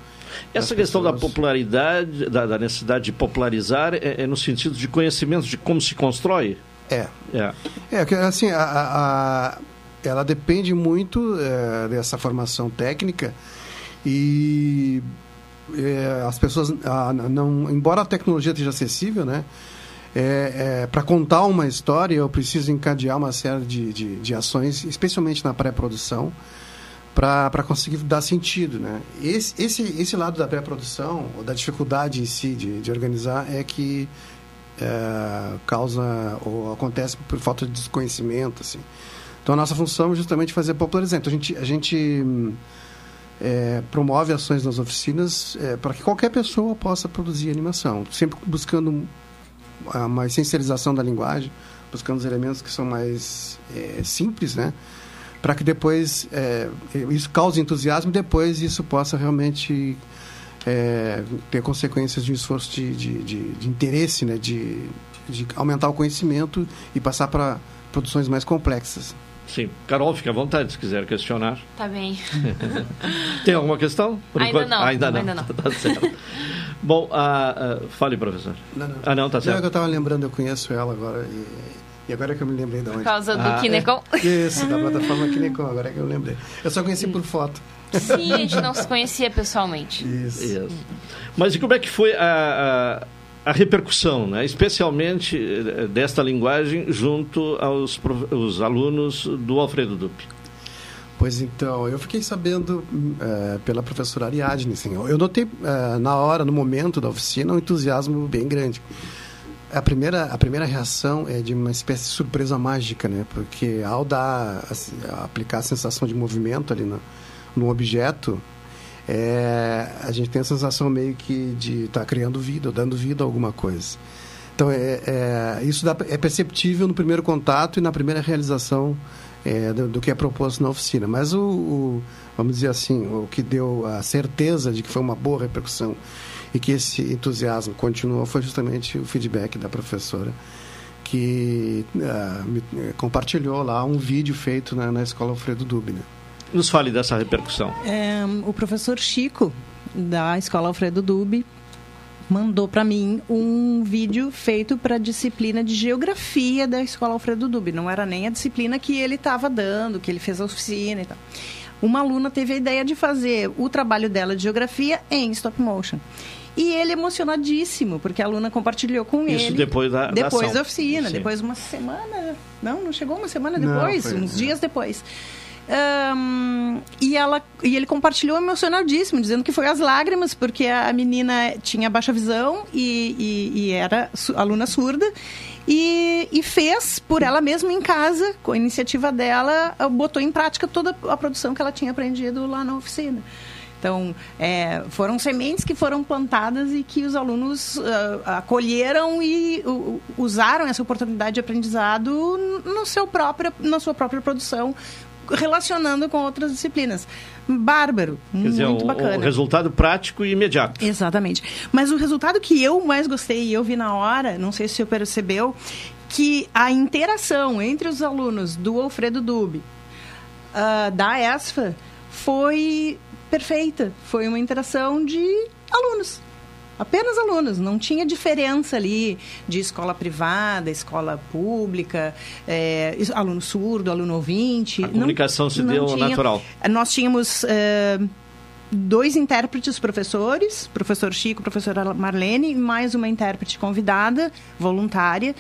Essa questão pessoas. da popularidade, da, da, necessidade de popularizar, é, é, no sentido de conhecimento de como se constrói? É. É, é assim, a, a, ela depende muito é, dessa formação técnica e é, as pessoas, a, não, embora a tecnologia esteja acessível, né? É, é, para contar uma história, eu preciso encadear uma série de, de, de ações, especialmente na pré-produção, para conseguir dar sentido. Né? Esse, esse, esse lado da pré-produção, ou da dificuldade em si de, de organizar, é que é, causa ou acontece por falta de desconhecimento. Assim. Então, a nossa função é justamente fazer popularizar. Então, a gente, a gente é, promove ações nas oficinas é, para que qualquer pessoa possa produzir animação, sempre buscando uma essencialização da linguagem, buscando os elementos que são mais é, simples, né? Para que depois é, isso cause entusiasmo e depois isso possa realmente é, ter consequências de um esforço de, de, de, de interesse, né? De, de aumentar o conhecimento e passar para produções mais complexas. Sim. Carol, fique à vontade se quiser questionar. Tá bem. [LAUGHS] Tem alguma questão? Por ainda, não, ainda não. Ainda não. [LAUGHS] tá certo. Bom, uh, uh, fale, professor. Não, não. Ah, não, tá certo. Não, é que eu estava lembrando, eu conheço ela agora e, e agora é que eu me lembrei de onde. Por causa do ah, Kinecon? É, isso, da [LAUGHS] plataforma Kinecon, agora é que eu lembrei. Eu só conheci por foto. Sim, a gente não se conhecia pessoalmente. Isso. Isso. Mas e como é que foi a, a a repercussão, né? especialmente eh, desta linguagem junto aos os alunos do Alfredo Dupe. Pois então, eu fiquei sabendo é, pela professora Ariadne, assim, eu notei é, na hora, no momento da oficina, um entusiasmo bem grande. A primeira, a primeira reação é de uma espécie de surpresa mágica, né? Porque ao dar, assim, aplicar a sensação de movimento ali no, no objeto, é, a gente tem a sensação meio que de estar tá criando vida, dando vida a alguma coisa. Então, é, é isso dá, é perceptível no primeiro contato e na primeira realização é, do, do, que é proposto na oficina. Mas o, o, vamos dizer assim, o que deu a certeza de que foi uma boa repercussão e que esse entusiasmo continuou foi justamente o feedback da professora que uh, me, compartilhou lá um vídeo feito na, na escola Alfredo Dubner. Né? Nos fale dessa repercussão. É, o professor Chico, da Escola Alfredo Dubi, mandou para mim um vídeo feito para a disciplina de geografia da Escola Alfredo Dubi. Não era nem a disciplina que ele estava dando, que ele fez a oficina e tal. Uma aluna teve a ideia de fazer o trabalho dela de geografia em stop motion. E ele emocionadíssimo, porque a aluna compartilhou com Isso ele. Isso depois da Depois da, da oficina, Sim. depois uma semana. Não, não chegou uma semana depois, não, foi, uns dias depois. Um, e, ela, e ele compartilhou emocionadíssimo, dizendo que foi as lágrimas, porque a menina tinha baixa visão e, e, e era aluna surda. E, e, fez por ela mesma em casa, com a iniciativa dela, botou em prática toda a produção que ela tinha aprendido lá na oficina. Então, é, foram sementes que foram plantadas e que os alunos uh, acolheram e uh, usaram essa oportunidade de aprendizado no seu próprio, na sua própria produção, relacionando com outras disciplinas. Bárbaro, Quer muito dizer, bacana. O resultado prático e imediato. Exatamente. Mas o resultado que eu mais gostei e eu vi na hora, não sei se você percebeu, que a interação entre os alunos do Alfredo Dube, uh, da ESFA, foi perfeita. Foi uma interação de alunos apenas alunos, não tinha diferença ali de escola privada, escola pública, é, aluno surdo, aluno ouvinte. A comunicação não, se não deu tinha. natural. Nós tínhamos é, dois intérpretes professores, professor Chico, professora Marlene, e mais uma intérprete convidada, voluntária,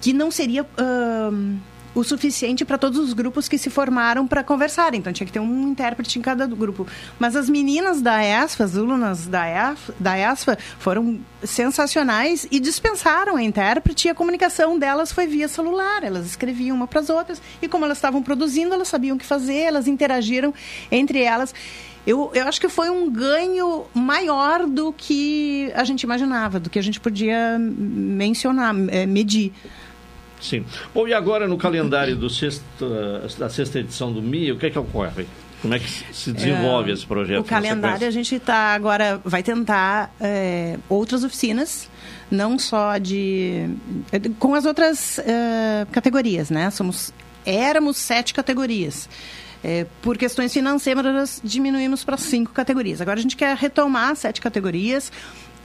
que não seria... Uh, o suficiente para todos os grupos que se formaram para conversar. Então tinha que ter um intérprete em cada grupo. Mas as meninas da ESFA, as alunas da, EF, da ESFA, foram sensacionais e dispensaram a intérprete e a comunicação delas foi via celular. Elas escreviam uma para as outras e como elas estavam produzindo, elas sabiam o que fazer, elas interagiram entre elas. eu, eu acho que foi um ganho maior do que a gente imaginava, do que a gente podia mencionar, é, medir. Sim. Bom, e agora no calendário do sexto, da sexta edição do MIA, o que é que ocorre? Como é que se desenvolve é, esse projeto? O calendário a gente está agora vai tentar é, outras oficinas, não só de com as outras é, categorias, né? Somos éramos sete categorias. Por questões financeiras, diminuímos para cinco categorias. Agora a gente quer retomar sete categorias.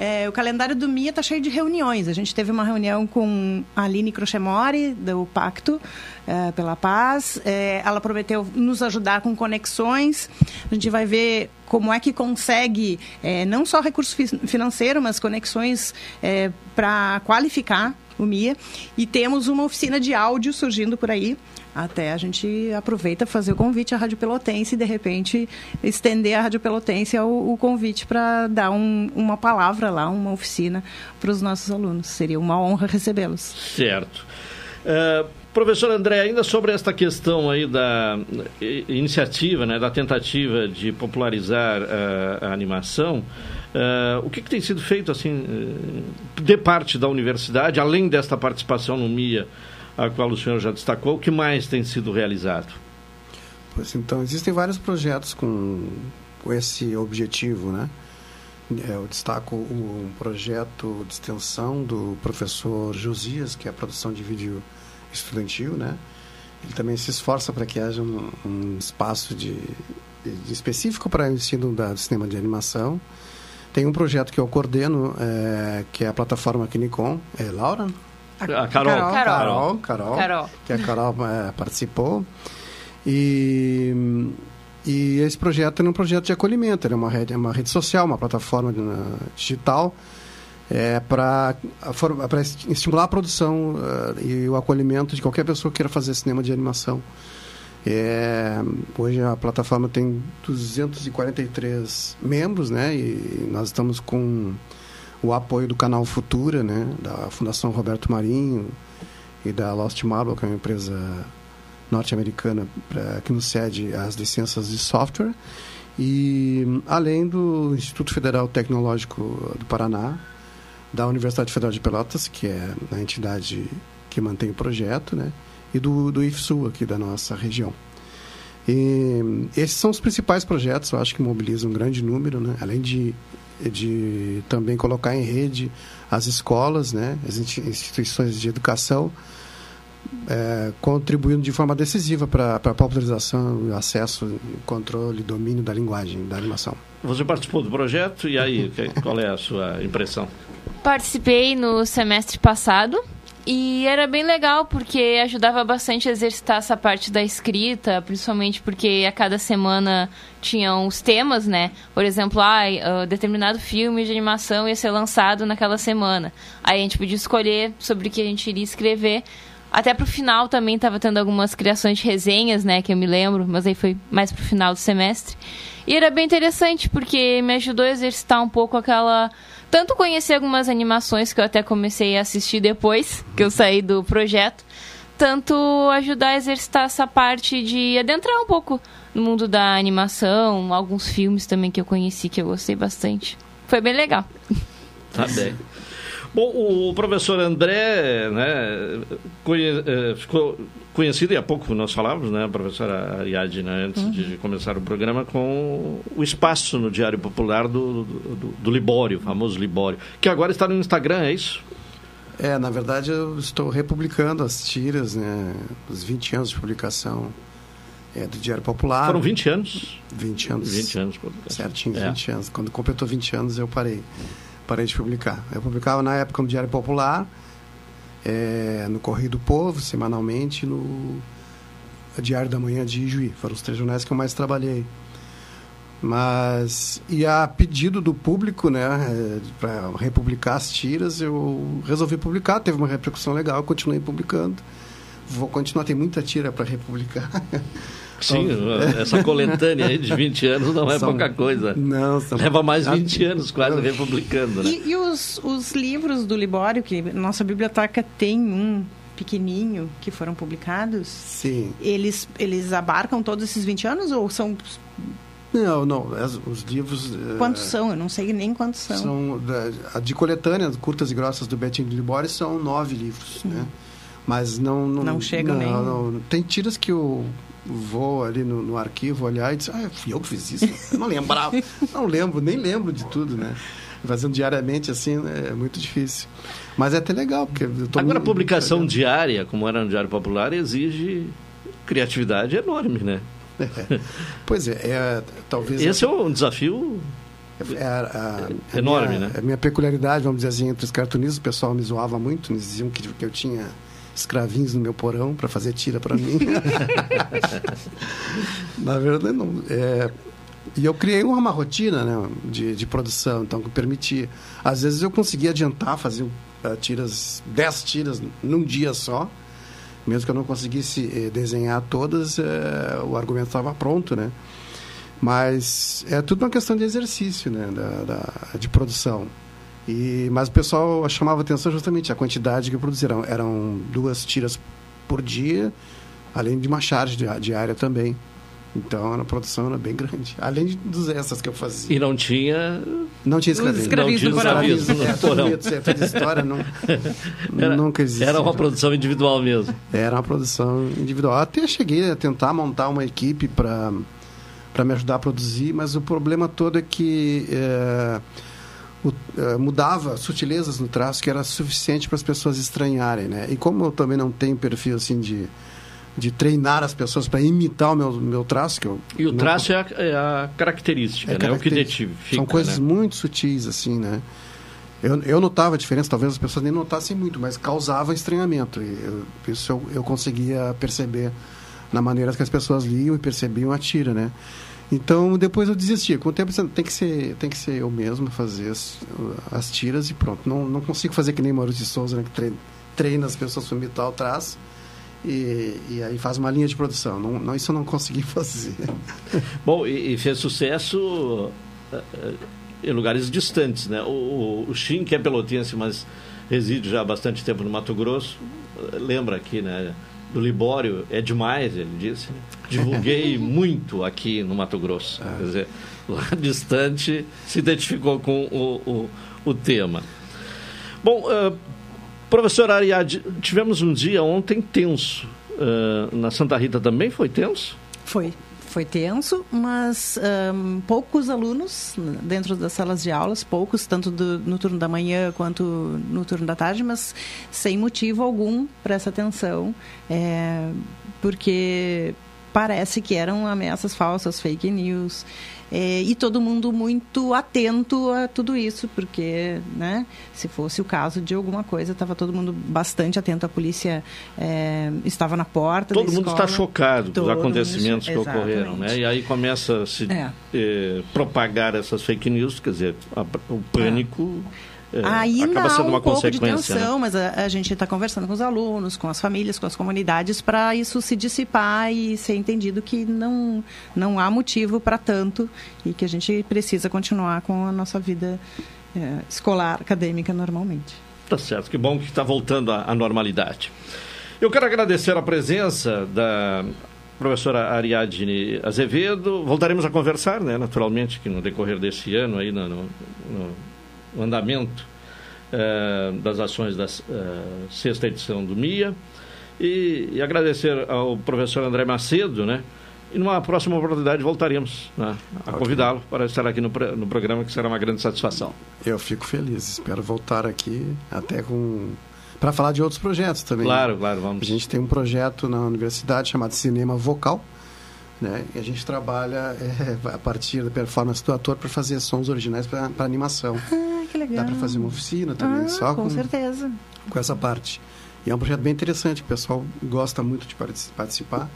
É, o calendário do MIA está cheio de reuniões. A gente teve uma reunião com a Aline Crochemori, do Pacto é, pela Paz. É, ela prometeu nos ajudar com conexões. A gente vai ver como é que consegue, é, não só recurso fi financeiro, mas conexões é, para qualificar o MIA. E temos uma oficina de áudio surgindo por aí até a gente aproveita fazer o convite à Rádio Pelotense e, de repente, estender a Rádio Pelotense o, o convite para dar um, uma palavra lá, uma oficina para os nossos alunos. Seria uma honra recebê-los. Certo. Uh, professor André, ainda sobre esta questão aí da iniciativa, né, da tentativa de popularizar uh, a animação, uh, o que, que, tem sido feito assim de parte da universidade, além desta participação no MIA, a qual o senhor já destacou. O que mais tem sido realizado? Pois então, existem vários projetos com, com esse objetivo, né? É, eu destaco um projeto de extensão do professor Josias, que é a produção de vídeo estudantil, né? Ele também se esforça para que haja um, um espaço de, de específico para o ensino da, do cinema de animação. Tem um projeto que eu coordeno, é, que é a plataforma Kinicom. É Laura? A, Carol. Carol. Carol. Carol. Carol. Que a Carol é, participou. E, e esse projeto é um projeto de acolhimento, é uma rede, é uma rede social, uma plataforma digital é, para estimular a produção uh, e o acolhimento de qualquer pessoa que queira fazer cinema de animação. É, hoje a plataforma tem 243 membros, né? E nós estamos com o apoio do canal Futura, né, da Fundação Roberto Marinho e da Lost Marble, que é uma empresa norte-americana que nos cede as licenças de software, e além do Instituto Federal Tecnológico do Paraná, da Universidade Federal de Pelotas, que é a entidade que mantém o projeto, né, e do, do IFSU aqui da nossa região. E esses são os principais projetos, eu acho que mobilizam um grande número, né? além de de também colocar em rede as escolas, né, as instituições de educação, é, contribuindo de forma decisiva para a popularização, acesso, controle domínio da linguagem, da animação. Você participou do projeto e aí, qual é a sua impressão? Participei no semestre passado e era bem legal porque ajudava bastante a exercitar essa parte da escrita, principalmente porque a cada semana tinham os temas, né? Por exemplo, ah, determinado filme de animação ia ser lançado naquela semana. Aí a gente podia escolher sobre o que a gente iria escrever. Até pro final também estava tendo algumas criações de resenhas, né? Que eu me lembro, mas aí foi mais pro final do semestre. E era bem interessante porque me ajudou a exercitar um pouco aquela tanto conhecer algumas animações que eu até comecei a assistir depois que eu saí do projeto, tanto ajudar a exercitar essa parte de adentrar um pouco no mundo da animação, alguns filmes também que eu conheci que eu gostei bastante. Foi bem legal. Tá bem. Bom, o professor André né, conhe, eh, ficou conhecido, e há pouco nós falávamos, né, a professora Ariadne, né, antes uhum. de começar o programa, com o espaço no Diário Popular do, do, do Libório, o famoso Libório, que agora está no Instagram, é isso? É, na verdade eu estou republicando as tiras, né, os 20 anos de publicação é, do Diário Popular. Foram 20 anos? 20 anos. 20 anos. Certinho, é. 20 anos. Quando completou 20 anos eu parei parei de publicar. Eu publicava na época no Diário Popular, é, no Correio do Povo, semanalmente, no Diário da Manhã de Ijuí. Foram os três jornais que eu mais trabalhei. Mas, e a pedido do público, né, é, para republicar as tiras, eu resolvi publicar. Teve uma repercussão legal, continuei publicando. Vou continuar, tem muita tira para republicar. [LAUGHS] Sim, essa coletânea aí de 20 anos não é são, pouca coisa. Não, são, Leva mais 20 anos quase republicando, né? E, e os, os livros do Libório, que nossa biblioteca tem um pequenininho que foram publicados? Sim. Eles, eles abarcam todos esses 20 anos ou são Não, não. Os livros. Quantos uh, são? Eu não sei nem quantos são. São da, de coletânea, curtas e grossas do Betinho de Libori, são nove livros, hum. né? Mas não. Não, não chegam nem. Não, tem tiras que eu vou ali no, no arquivo olhar e dizer, ah, fui eu que fiz isso. Eu não lembrava. [LAUGHS] não lembro, nem lembro de tudo, né? Fazendo diariamente assim né, é muito difícil. Mas é até legal, porque. Agora, a publicação diária, como era no Diário Popular, exige criatividade enorme, né? É. Pois é, é, talvez. Esse é um desafio é, a, a, enorme, a minha, né? A minha peculiaridade, vamos dizer assim, entre os cartunistas, o pessoal me zoava muito, me diziam que, que eu tinha escravinhos no meu porão para fazer tira para mim. [LAUGHS] Na verdade, não. É, e eu criei uma, rotina né, de, de produção, então que permitia. Às vezes eu conseguia adiantar, fazer uh, tiras, 10 tiras num dia só mesmo que eu não conseguisse eh, desenhar todas, eh, o argumento estava pronto, né? Mas é tudo uma questão de exercício, né? Da, da, de produção. E, mas o pessoal chamava atenção justamente a quantidade que produziram. Eram duas tiras por dia, além de uma charge diária também. Então a produção era bem grande. Além de, dos extras que eu fazia. E não tinha. Não tinha escravismo. Escravismo não tinha escravismo no porão. Essa história não, [LAUGHS] era, nunca existiu. Era uma produção individual mesmo. Era uma produção individual. Até cheguei a tentar montar uma equipe para me ajudar a produzir, mas o problema todo é que é, é, mudava sutilezas no traço que era suficiente para as pessoas estranharem, né? E como eu também não tenho perfil assim de de treinar as pessoas para imitar o meu, meu traço. Que eu e o traço não... é, a, é, a, característica, é né? É o que identifica. São coisas né? muito sutis, assim, né? Eu, eu notava a diferença, talvez as pessoas nem notassem muito, mas causava estranhamento. E eu, isso eu, eu conseguia perceber na maneira que as pessoas liam e percebiam a tira, né? Então, depois eu desisti. Com o tempo, tem que ser, tem que ser eu mesmo fazer as, as tiras e pronto. Não, não consigo fazer que nem Maurício de Souza, né, que treina, treina as pessoas para imitar o traço e, e, aí faz uma linha de produção. Não, não isso eu não consegui [LAUGHS] fazer. Bom, e, e fez sucesso uh, uh, em lugares distantes, né? O, o que é pelotense, mas reside já há bastante tempo no Mato Grosso, lembra aqui, né? Do Libório, é demais, ele disse. Divulguei muito aqui no Mato Grosso. É. Quer dizer, lá distante se identificou com o, o, o tema. Bom, uh, Professor Ariad, tivemos um dia ontem tenso. Uh, na Santa Rita também foi tenso? Foi. Foi tenso, mas um, poucos alunos dentro das salas de aulas, poucos, tanto do, no turno da manhã quanto no turno da tarde, mas sem motivo algum para essa tensão, é, porque parece que eram ameaças falsas, fake news. É, e todo mundo muito atento a tudo isso, porque, né, se fosse o caso de alguma coisa, estava todo mundo bastante atento. A polícia é, estava na porta. Todo mundo está chocado com os acontecimentos mundo, que ocorreram, né? E aí começa a se é. Eh, propagar essas fake news, quer dizer, a, o pânico. É Ainda há um pouco de tensão, né? mas a, a gente está conversando com os alunos, com as famílias, com as comunidades, para isso se dissipar e ser entendido que não, não há motivo para tanto e que a gente precisa continuar com a nossa vida é, escolar, acadêmica normalmente. Tá certo, que bom que está voltando à, à normalidade. Eu quero agradecer a presença da professora Ariadne Azevedo. Voltaremos a conversar, né, naturalmente, que no decorrer desse ano, aí no, no, o andamento eh, das ações da eh, sexta edição do MIA. E, e, agradecer ao professor André Macedo, né? E numa próxima oportunidade voltaremos né, a convidá-lo para estar aqui no, no programa, que será uma grande satisfação. Eu fico feliz, espero voltar aqui até com para falar de outros projetos também. Claro, claro, vamos. A gente tem um projeto na universidade chamado Cinema Vocal, né? E a gente trabalha [LAUGHS] é, a partir da performance do ator para fazer sons originais para animação. [LAUGHS] Que legal. Dá para fazer uma oficina também, ah, só com, com certeza. Com essa parte. E é um projeto bem interessante, o pessoal gosta muito de participar,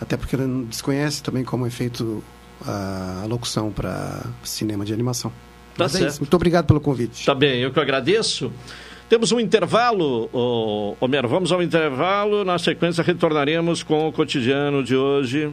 até porque não desconhece também como é feito a, a locução para cinema de animação. Tá Mas é certo. É muito obrigado pelo convite. Tá bem, eu que agradeço. Temos um intervalo, Homero. Vamos ao intervalo. Na sequência, retornaremos com o cotidiano de hoje.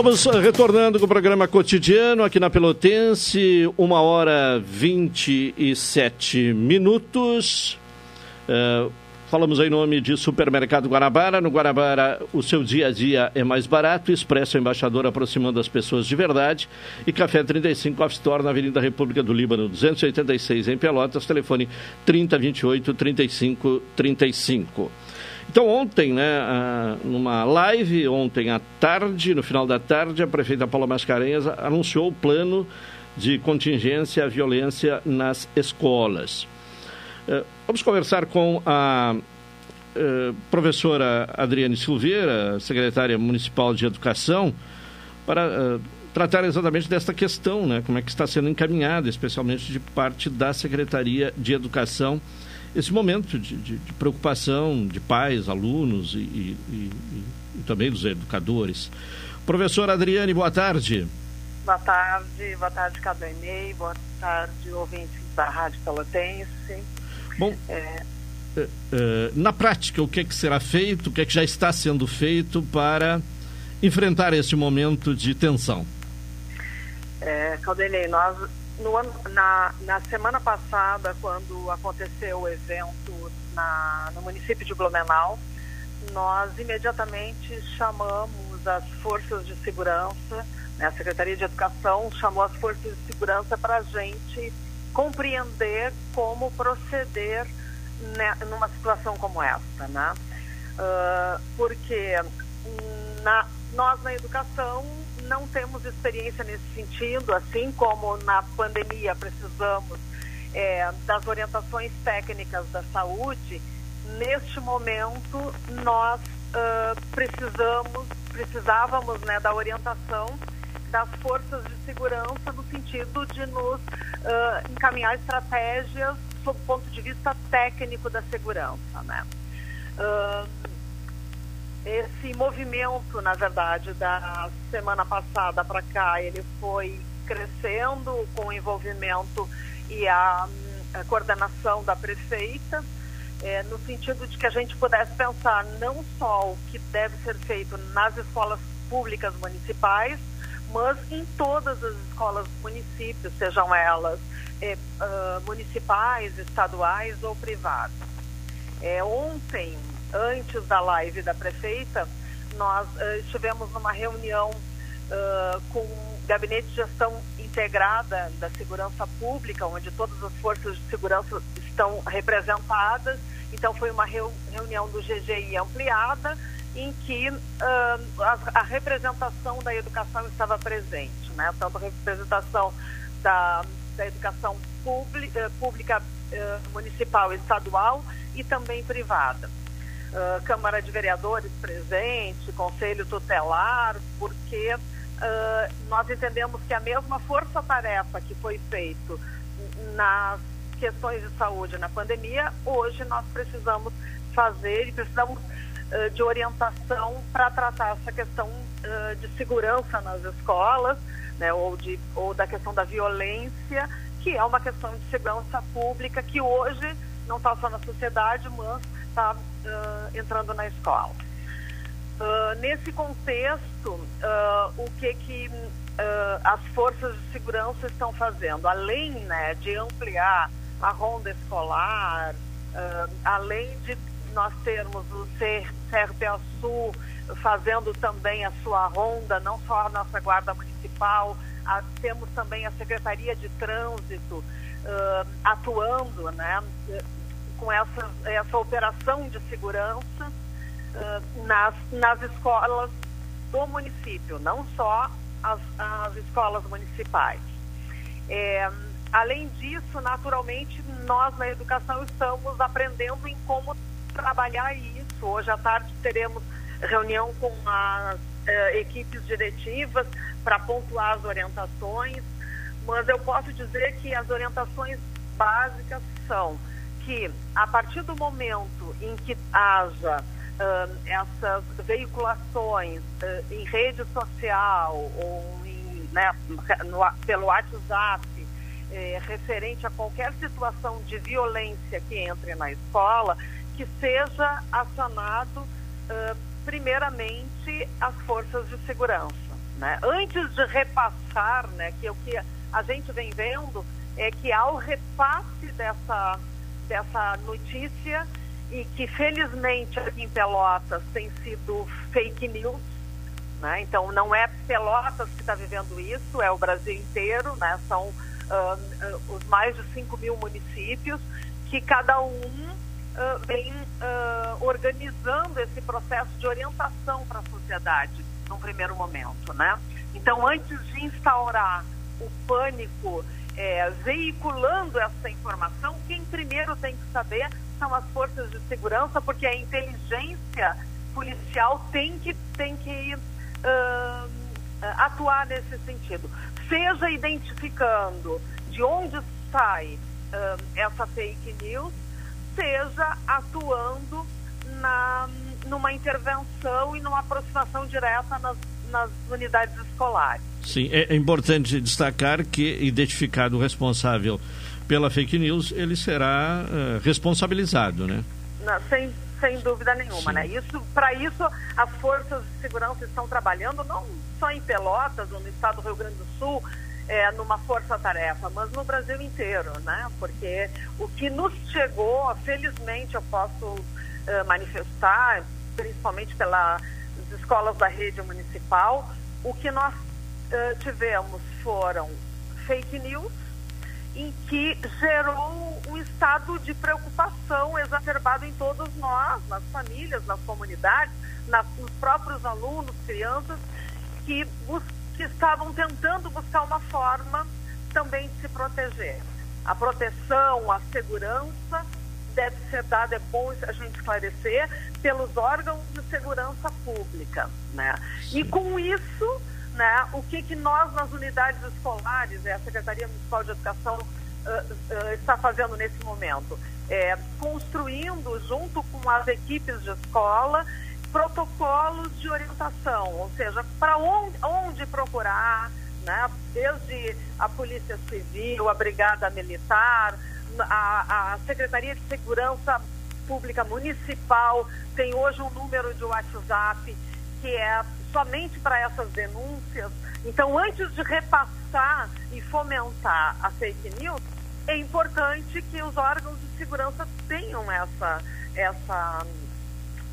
Estamos retornando com o programa cotidiano aqui na Pelotense, uma hora 27 minutos. Uh, falamos em nome de Supermercado Guanabara. No Guanabara, o seu dia a dia é mais barato. Expresso Embaixador aproximando as pessoas de verdade. E Café 35 Off Store na Avenida República do Líbano, 286 em Pelotas. Telefone 3028 3535. 35. Então, ontem, né, numa live, ontem à tarde, no final da tarde, a prefeita Paula Mascarenhas anunciou o plano de contingência à violência nas escolas. Eh, vamos conversar com a eh, professora Adriane Silveira, secretária municipal de Educação, para eh, tratar exatamente desta questão, né, como é que está sendo encaminhada, especialmente de parte da Secretaria de Educação esse momento de, de, de preocupação de pais, alunos e, e, e, e, também dos educadores. Professora Adriane, boa tarde. Boa tarde, boa tarde, Cadenei, boa tarde, ouvintes da Rádio Pelotense. Bom, é... É, é, na prática, o que, é que será feito, o que, é que já está sendo feito para enfrentar este momento de tensão? É, Caldenei, nós no na, na semana passada, quando aconteceu o evento na, no município de Blumenau, nós imediatamente chamamos as forças de segurança, né, a Secretaria de Educação chamou as forças de segurança para a gente compreender como proceder né, numa situação como essa, né? Uh, porque na, nós na educação não temos experiência nesse sentido, assim como na pandemia precisamos é, das orientações técnicas da saúde, neste momento nós uh, precisamos, precisávamos né, da orientação das forças de segurança no sentido de nos uh, encaminhar estratégias sob o ponto de vista técnico da segurança, né? Uh, esse movimento, na verdade, da semana passada para cá, ele foi crescendo com o envolvimento e a, a coordenação da prefeita, é, no sentido de que a gente pudesse pensar não só o que deve ser feito nas escolas públicas municipais, mas em todas as escolas do município, sejam elas é, uh, municipais, estaduais ou privadas. É, ontem, antes da live da prefeita, nós uh, estivemos numa reunião uh, com o Gabinete de Gestão Integrada da Segurança Pública, onde todas as forças de segurança estão representadas. Então, foi uma reunião do GGI ampliada, em que a, a, representação da educação estava presente, né? tanto a representação da, da educação pública, pública municipal estadual e também privada uh, Câmara de Vereadores presente, Conselho Tutelar, porque uh, nós entendemos que a mesma força-tarefa que foi feito nas questões de saúde na pandemia, hoje nós precisamos fazer e precisamos uh, de orientação para tratar essa questão uh, de segurança nas escolas, né, ou, de, ou da questão da violência, que é uma questão de segurança pública que hoje não está só na sociedade, mas está uh, entrando na escola. Uh, nesse contexto, uh, o que, que as forças de segurança estão fazendo? Além né, de ampliar a ronda escolar, além de nós termos o CRPA Sul fazendo também a sua ronda, não só a nossa Guarda Municipal, a, temos também a Secretaria de Trânsito uh, atuando, né? Com essa, essa operação de segurança uh, nas, nas escolas do município, não só as, as escolas municipais. É, além disso, naturalmente, nós na educação estamos aprendendo em como trabalhar isso. Hoje à tarde teremos reunião com as uh, equipes diretivas para pontuar as orientações, mas eu posso dizer que as orientações básicas são que, a partir do momento em que haja uh, essas veiculações uh, em rede social ou em, né, no, pelo WhatsApp, eh, referente a qualquer situação de violência que entre na escola, que seja acionado uh, primeiramente as forças de segurança. Né? Antes de repassar, né, que o que a gente vem vendo é que ao repasse dessa dessa notícia e que felizmente aqui em Pelotas tem sido fake news, né? Então não é Pelotas que está vivendo isso, é o Brasil inteiro, né? São os mais de 5 mil municípios que cada um uh, vem organizando esse processo de orientação para a sociedade num primeiro momento, né? Então antes de instaurar o pânico é, veiculando essa informação, quem primeiro tem que saber são as forças de segurança, porque a inteligência policial tem que, tem que uh, atuar nesse sentido. Seja identificando de onde sai uh, essa fake news, seja atuando na, numa intervenção e numa aproximação direta nas, nas unidades escolares. Sim, é, é importante destacar que, identificado o responsável pela fake news, ele será uh, responsabilizado, né? Não, sem, sem dúvida nenhuma, Sim. né? Isso, para isso, as forças de segurança estão trabalhando não só em Pelotas ou no estado do Rio Grande do Sul, é, numa força-tarefa, mas no Brasil inteiro, né? Porque o que nos chegou, felizmente, eu posso uh, manifestar, principalmente pelas escolas da rede municipal, o que nós uh, tivemos foram fake news, em que gerou um estado de preocupação exacerbado em todos nós, nas famílias, nas comunidades, nas, nos próprios alunos, crianças, que, que estavam tentando buscar uma forma também de se proteger. A proteção, a segurança deve ser dada, é bom a gente esclarecer, pelos órgãos de segurança pública. Né? E com isso, né, o que, que nós nas unidades escolares, é, a Secretaria Municipal de Educação uh, uh, está fazendo nesse momento? É, construindo, junto com as equipes de escola, protocolos de orientação, ou seja, para onde, onde procurar, né, desde a Polícia Civil, a Brigada Militar, a, a Secretaria de Segurança Pública Municipal tem hoje um número de WhatsApp que é somente para essas denúncias. Então, antes de repassar e fomentar a fake news, é importante que os órgãos de segurança tenham essa, essa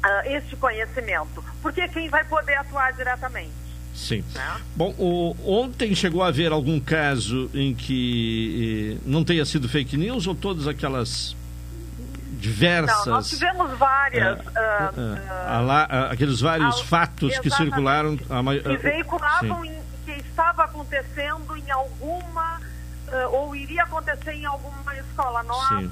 uh, este conhecimento, porque é quem vai poder atuar diretamente. Sim. Né? Bom, o, ontem chegou a haver algum caso em que eh, não tenha sido fake news ou todas aquelas diversas. Não, nós tivemos várias. Uh, uh, uh, aqueles vários fatos que circularam. A, que veiculavam em, que estava acontecendo em alguma. ou iria acontecer em alguma escola nossa. Sim.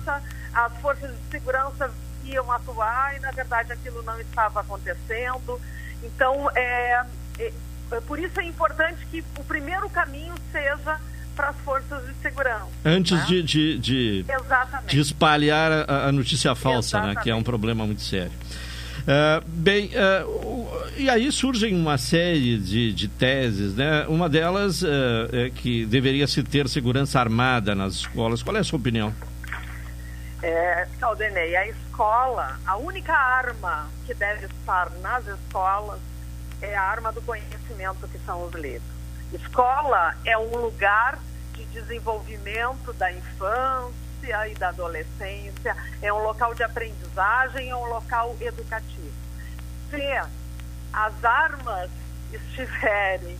As forças de segurança iam atuar e, na verdade, aquilo não estava acontecendo. Então, é, é, é por isso é importante que o primeiro caminho seja para as forças de segurança. Antes né? de, de, de, de, espalhar a, a notícia falsa, né? que é um problema muito sério. Uh, bem, uh, e aí surgem uma série de, de teses, né? Uma delas uh, é que deveria se ter segurança armada nas escolas. Qual é a sua opinião? É, Caldenei, a escola, a única arma que deve estar nas escolas é a arma do conhecimento que são os livros. Escola é um lugar de desenvolvimento da infância e da adolescência, é um local de aprendizagem, é um local educativo. Se as armas estiverem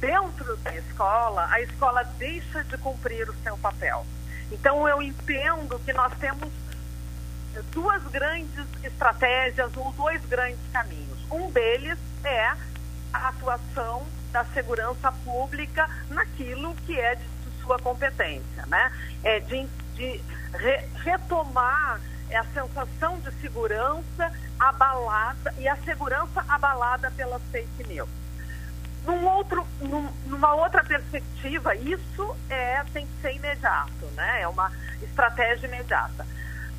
dentro da escola, a escola deixa de cumprir o seu papel. Então, eu entendo que nós temos duas grandes estratégias ou dois grandes caminhos. Um deles é a atuação da segurança pública naquilo que é de sua competência, né? É de, de re, retomar a sensação de segurança abalada e a segurança abalada pelas fake news. Num outro, num, numa outra perspectiva, isso é, tem que ser imediato, né? É uma estratégia imediata.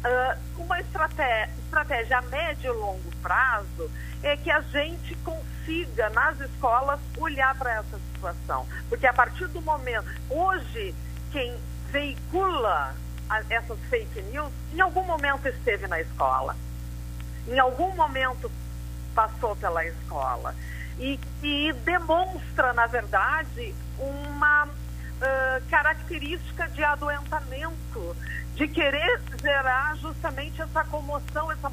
Uh, uma estratégia, estratégia a médio e longo prazo é que a gente consiga, nas escolas, olhar para essa situação. Porque a partir do momento. Hoje, quem veicula essas fake news, em algum momento esteve na escola. Em algum momento passou pela escola. E, e demonstra, na verdade, uma uh, característica de adoentamento, de querer gerar justamente essa comoção, essa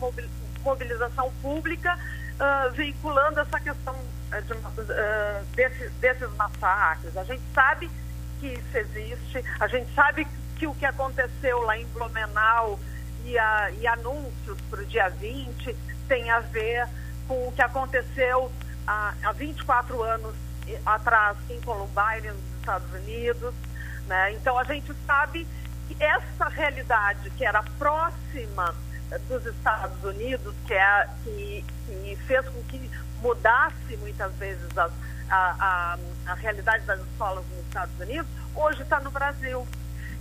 mobilização pública uh, veiculando essa questão uh, de, uh, desse, desses massacres. A gente sabe que isso existe, a gente sabe que o que aconteceu lá em Blumenau e, a, e anúncios para o dia 20 tem a ver com o que aconteceu há, há 24 anos atrás em Columbine, nos Estados Unidos. Né? Então a gente sabe essa realidade que era próxima dos Estados Unidos, que, é, que, que fez com que mudasse muitas vezes a, a, a, a realidade das escolas nos Estados Unidos, hoje está no Brasil.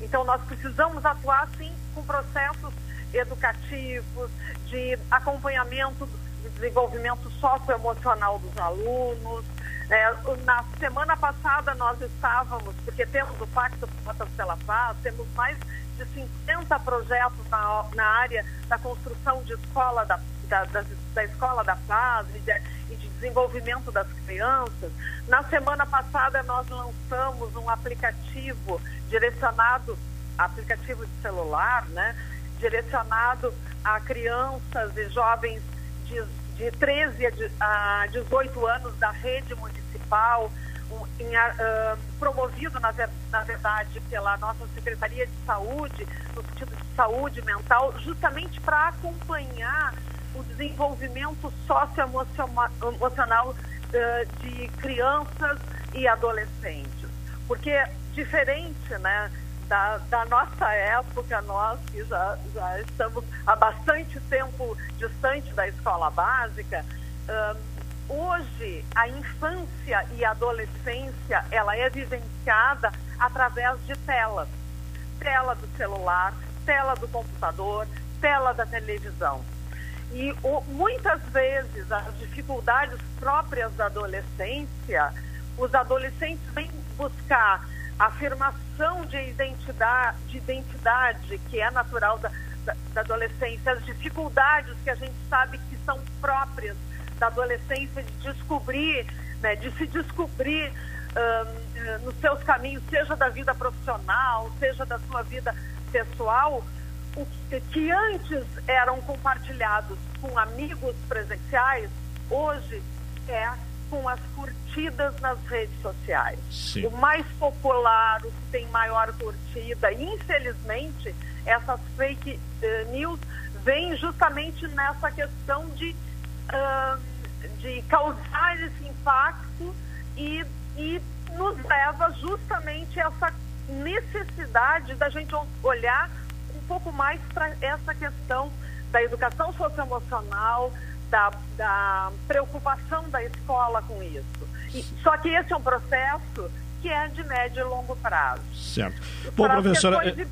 Então, nós precisamos atuar, sim, com processos educativos, de acompanhamento do desenvolvimento socioemocional dos alunos. É, na semana passada, nós estávamos, porque temos o Pacto Rotas pela Paz, temos mais de 50 projetos na, na área da construção de escola da, da, da, da Escola da Paz e de, e de desenvolvimento das crianças. Na semana passada, nós lançamos um aplicativo direcionado, aplicativo de celular, né? Direcionado a crianças e jovens de, de 13 a 18 anos da rede municipal, em, uh, promovido, na, ver, na, verdade, pela nossa Secretaria de Saúde, no sentido de saúde mental, justamente para acompanhar o desenvolvimento socioemocional uh, de crianças e adolescentes. Porque, diferente né, da, da, nossa época, nós que já, já estamos há bastante tempo distante da escola básica, uh, hoje a infância e a adolescência ela é vivenciada através de telas, tela do celular, tela do computador, tela da televisão. E o, muitas vezes as dificuldades próprias da adolescência, os adolescentes vêm buscar afirmação de identidade, de identidade que é natural da, da, da adolescência, as dificuldades que a gente sabe que são próprias da adolescência de descobrir, né, de se descobrir nos seus caminhos, seja da vida profissional, seja da sua vida pessoal, o que, que antes eram compartilhados com amigos presenciais, hoje é com as curtidas nas redes sociais. Sim. O mais popular, o que tem maior curtida, infelizmente, essas fake eh, news vêm justamente nessa questão de, ah, de causar esse impacto e, e nos leva justamente a essa necessidade da gente olhar um pouco mais para essa questão da educação socioemocional, da, da preocupação da escola com isso. E, só que esse é um processo que é de médio e longo prazo. Certo. Bom, professora, de...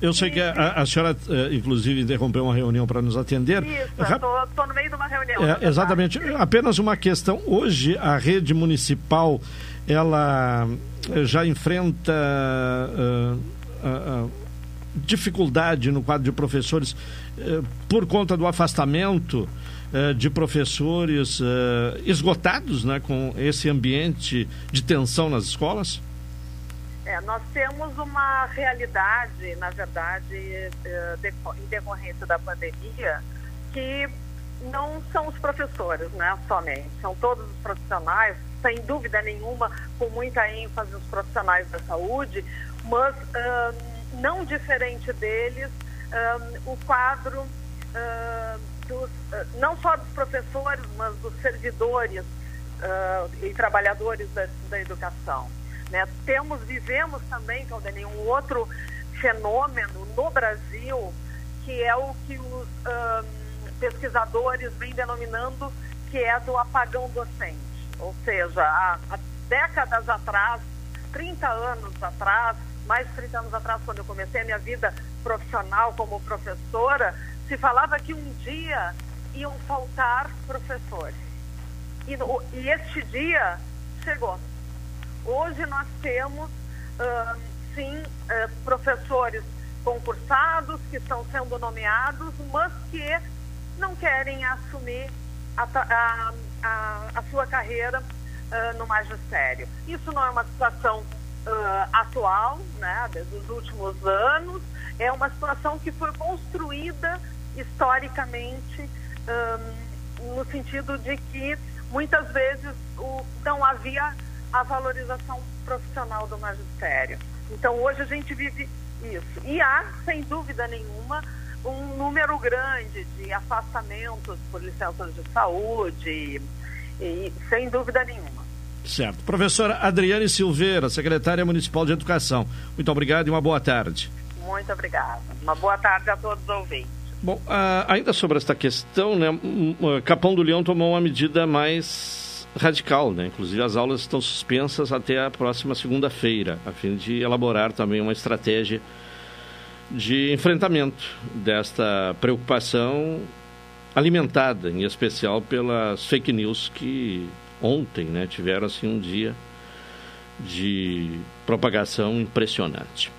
eu sei que a, a senhora, eh, inclusive, interrompeu uma reunião para nos atender. Isso, estou no meio de uma reunião. É, exatamente. Apenas uma questão. Hoje, a rede municipal, ela já enfrenta uh, uh, uh, dificuldade no quadro de professores eh, por conta do afastamento eh, de professores eh, esgotados né, com esse ambiente de tensão nas escolas? É, nós temos uma realidade, na verdade, em decorrência da pandemia, que não são os professores, né, somente, são todos os profissionais, sem dúvida nenhuma, com muita ênfase os profissionais da saúde, mas uh, não diferente deles, uh, o quadro uh, dos, não só dos professores, mas dos servidores e trabalhadores da, da educação. Né? Temos, vivemos também, Caldenei, um outro fenômeno no Brasil, que é o que os pesquisadores vêm denominando que é do apagão docente. Ou seja, há, há décadas atrás, 30 anos atrás, mais de 30 anos atrás, quando eu comecei a minha vida profissional como professora, se falava que um dia iam faltar professores. E, e este dia chegou. Hoje nós temos, uh, sim, uh, professores concursados que estão sendo nomeados, mas que não querem assumir a, a, a, a sua carreira uh, no magistério. Isso não é uma situação uh, atual, né, dos últimos anos, é uma situação que foi construída historicamente um, no sentido de que muitas vezes o, não havia a valorização profissional do magistério. Então hoje a gente vive isso. E há, sem dúvida nenhuma, um número grande de afastamentos por licenças de saúde, e, sem dúvida nenhuma. Certo. Professora Adriane Silveira, secretária municipal de Educação. Muito obrigado e uma boa tarde. Muito obrigada. Uma boa tarde a todos os ouvintes. Bom, ainda sobre esta questão, né, Capão do Leão tomou uma medida mais radical, né? Inclusive as aulas estão suspensas até a próxima segunda-feira, a fim de elaborar também uma estratégia de enfrentamento desta preocupação alimentada, em especial pelas fake news que ontem né, tiveram assim um dia de propagação impressionante.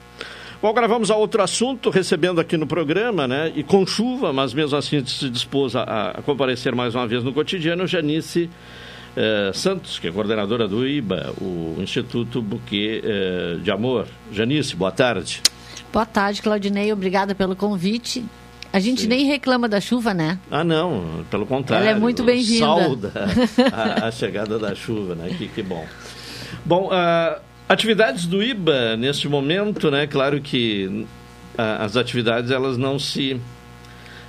Bom, agora vamos a outro assunto, recebendo aqui no programa, né, e com chuva, mas mesmo assim se dispôs a, a comparecer mais uma vez no cotidiano, Janice eh, Santos, que é coordenadora do IBA, o Instituto Buquê eh, de Amor. Janice, boa tarde. Boa tarde, Claudinei. Obrigada pelo convite. A gente Sim. nem reclama da chuva, né? Ah, não. Pelo contrário. Ela é muito bem-vinda. Salda a, a, [LAUGHS] chegada da chuva, né? Que, que bom. Bom, uh, atividades do IBA neste momento, né? Claro que uh, as atividades elas não se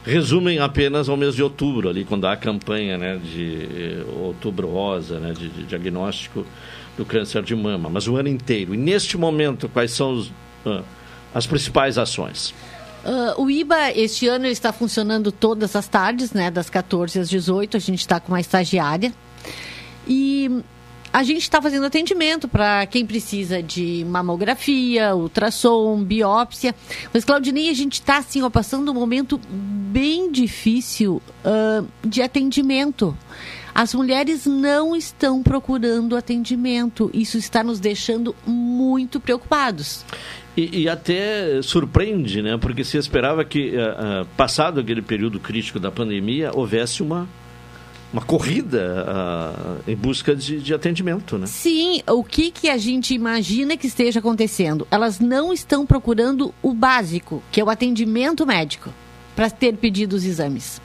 resumem apenas ao mês de outubro, ali quando há a campanha né, de outubro rosa, né, de, de diagnóstico do câncer de mama, mas o ano inteiro. E neste momento, quais são os, uh, as principais ações? Uh, o IBA este ano está funcionando todas as tardes, né, das 14 às 18. A gente está com uma estagiária. E a gente está fazendo atendimento para quem precisa de mamografia, ultrassom, biópsia. Mas, Claudinei, a gente está assim, passando um momento bem difícil uh, de atendimento. As mulheres não estão procurando atendimento. Isso está nos deixando muito preocupados. E, e, até surpreende, né? Porque se esperava que, uh, uh, passado aquele período crítico da pandemia, houvesse uma uma corrida uh, em busca de, de, atendimento, né? Sim, o que, que a gente imagina que esteja acontecendo? Elas não estão procurando o básico, que é o atendimento médico, para ter pedido os exames.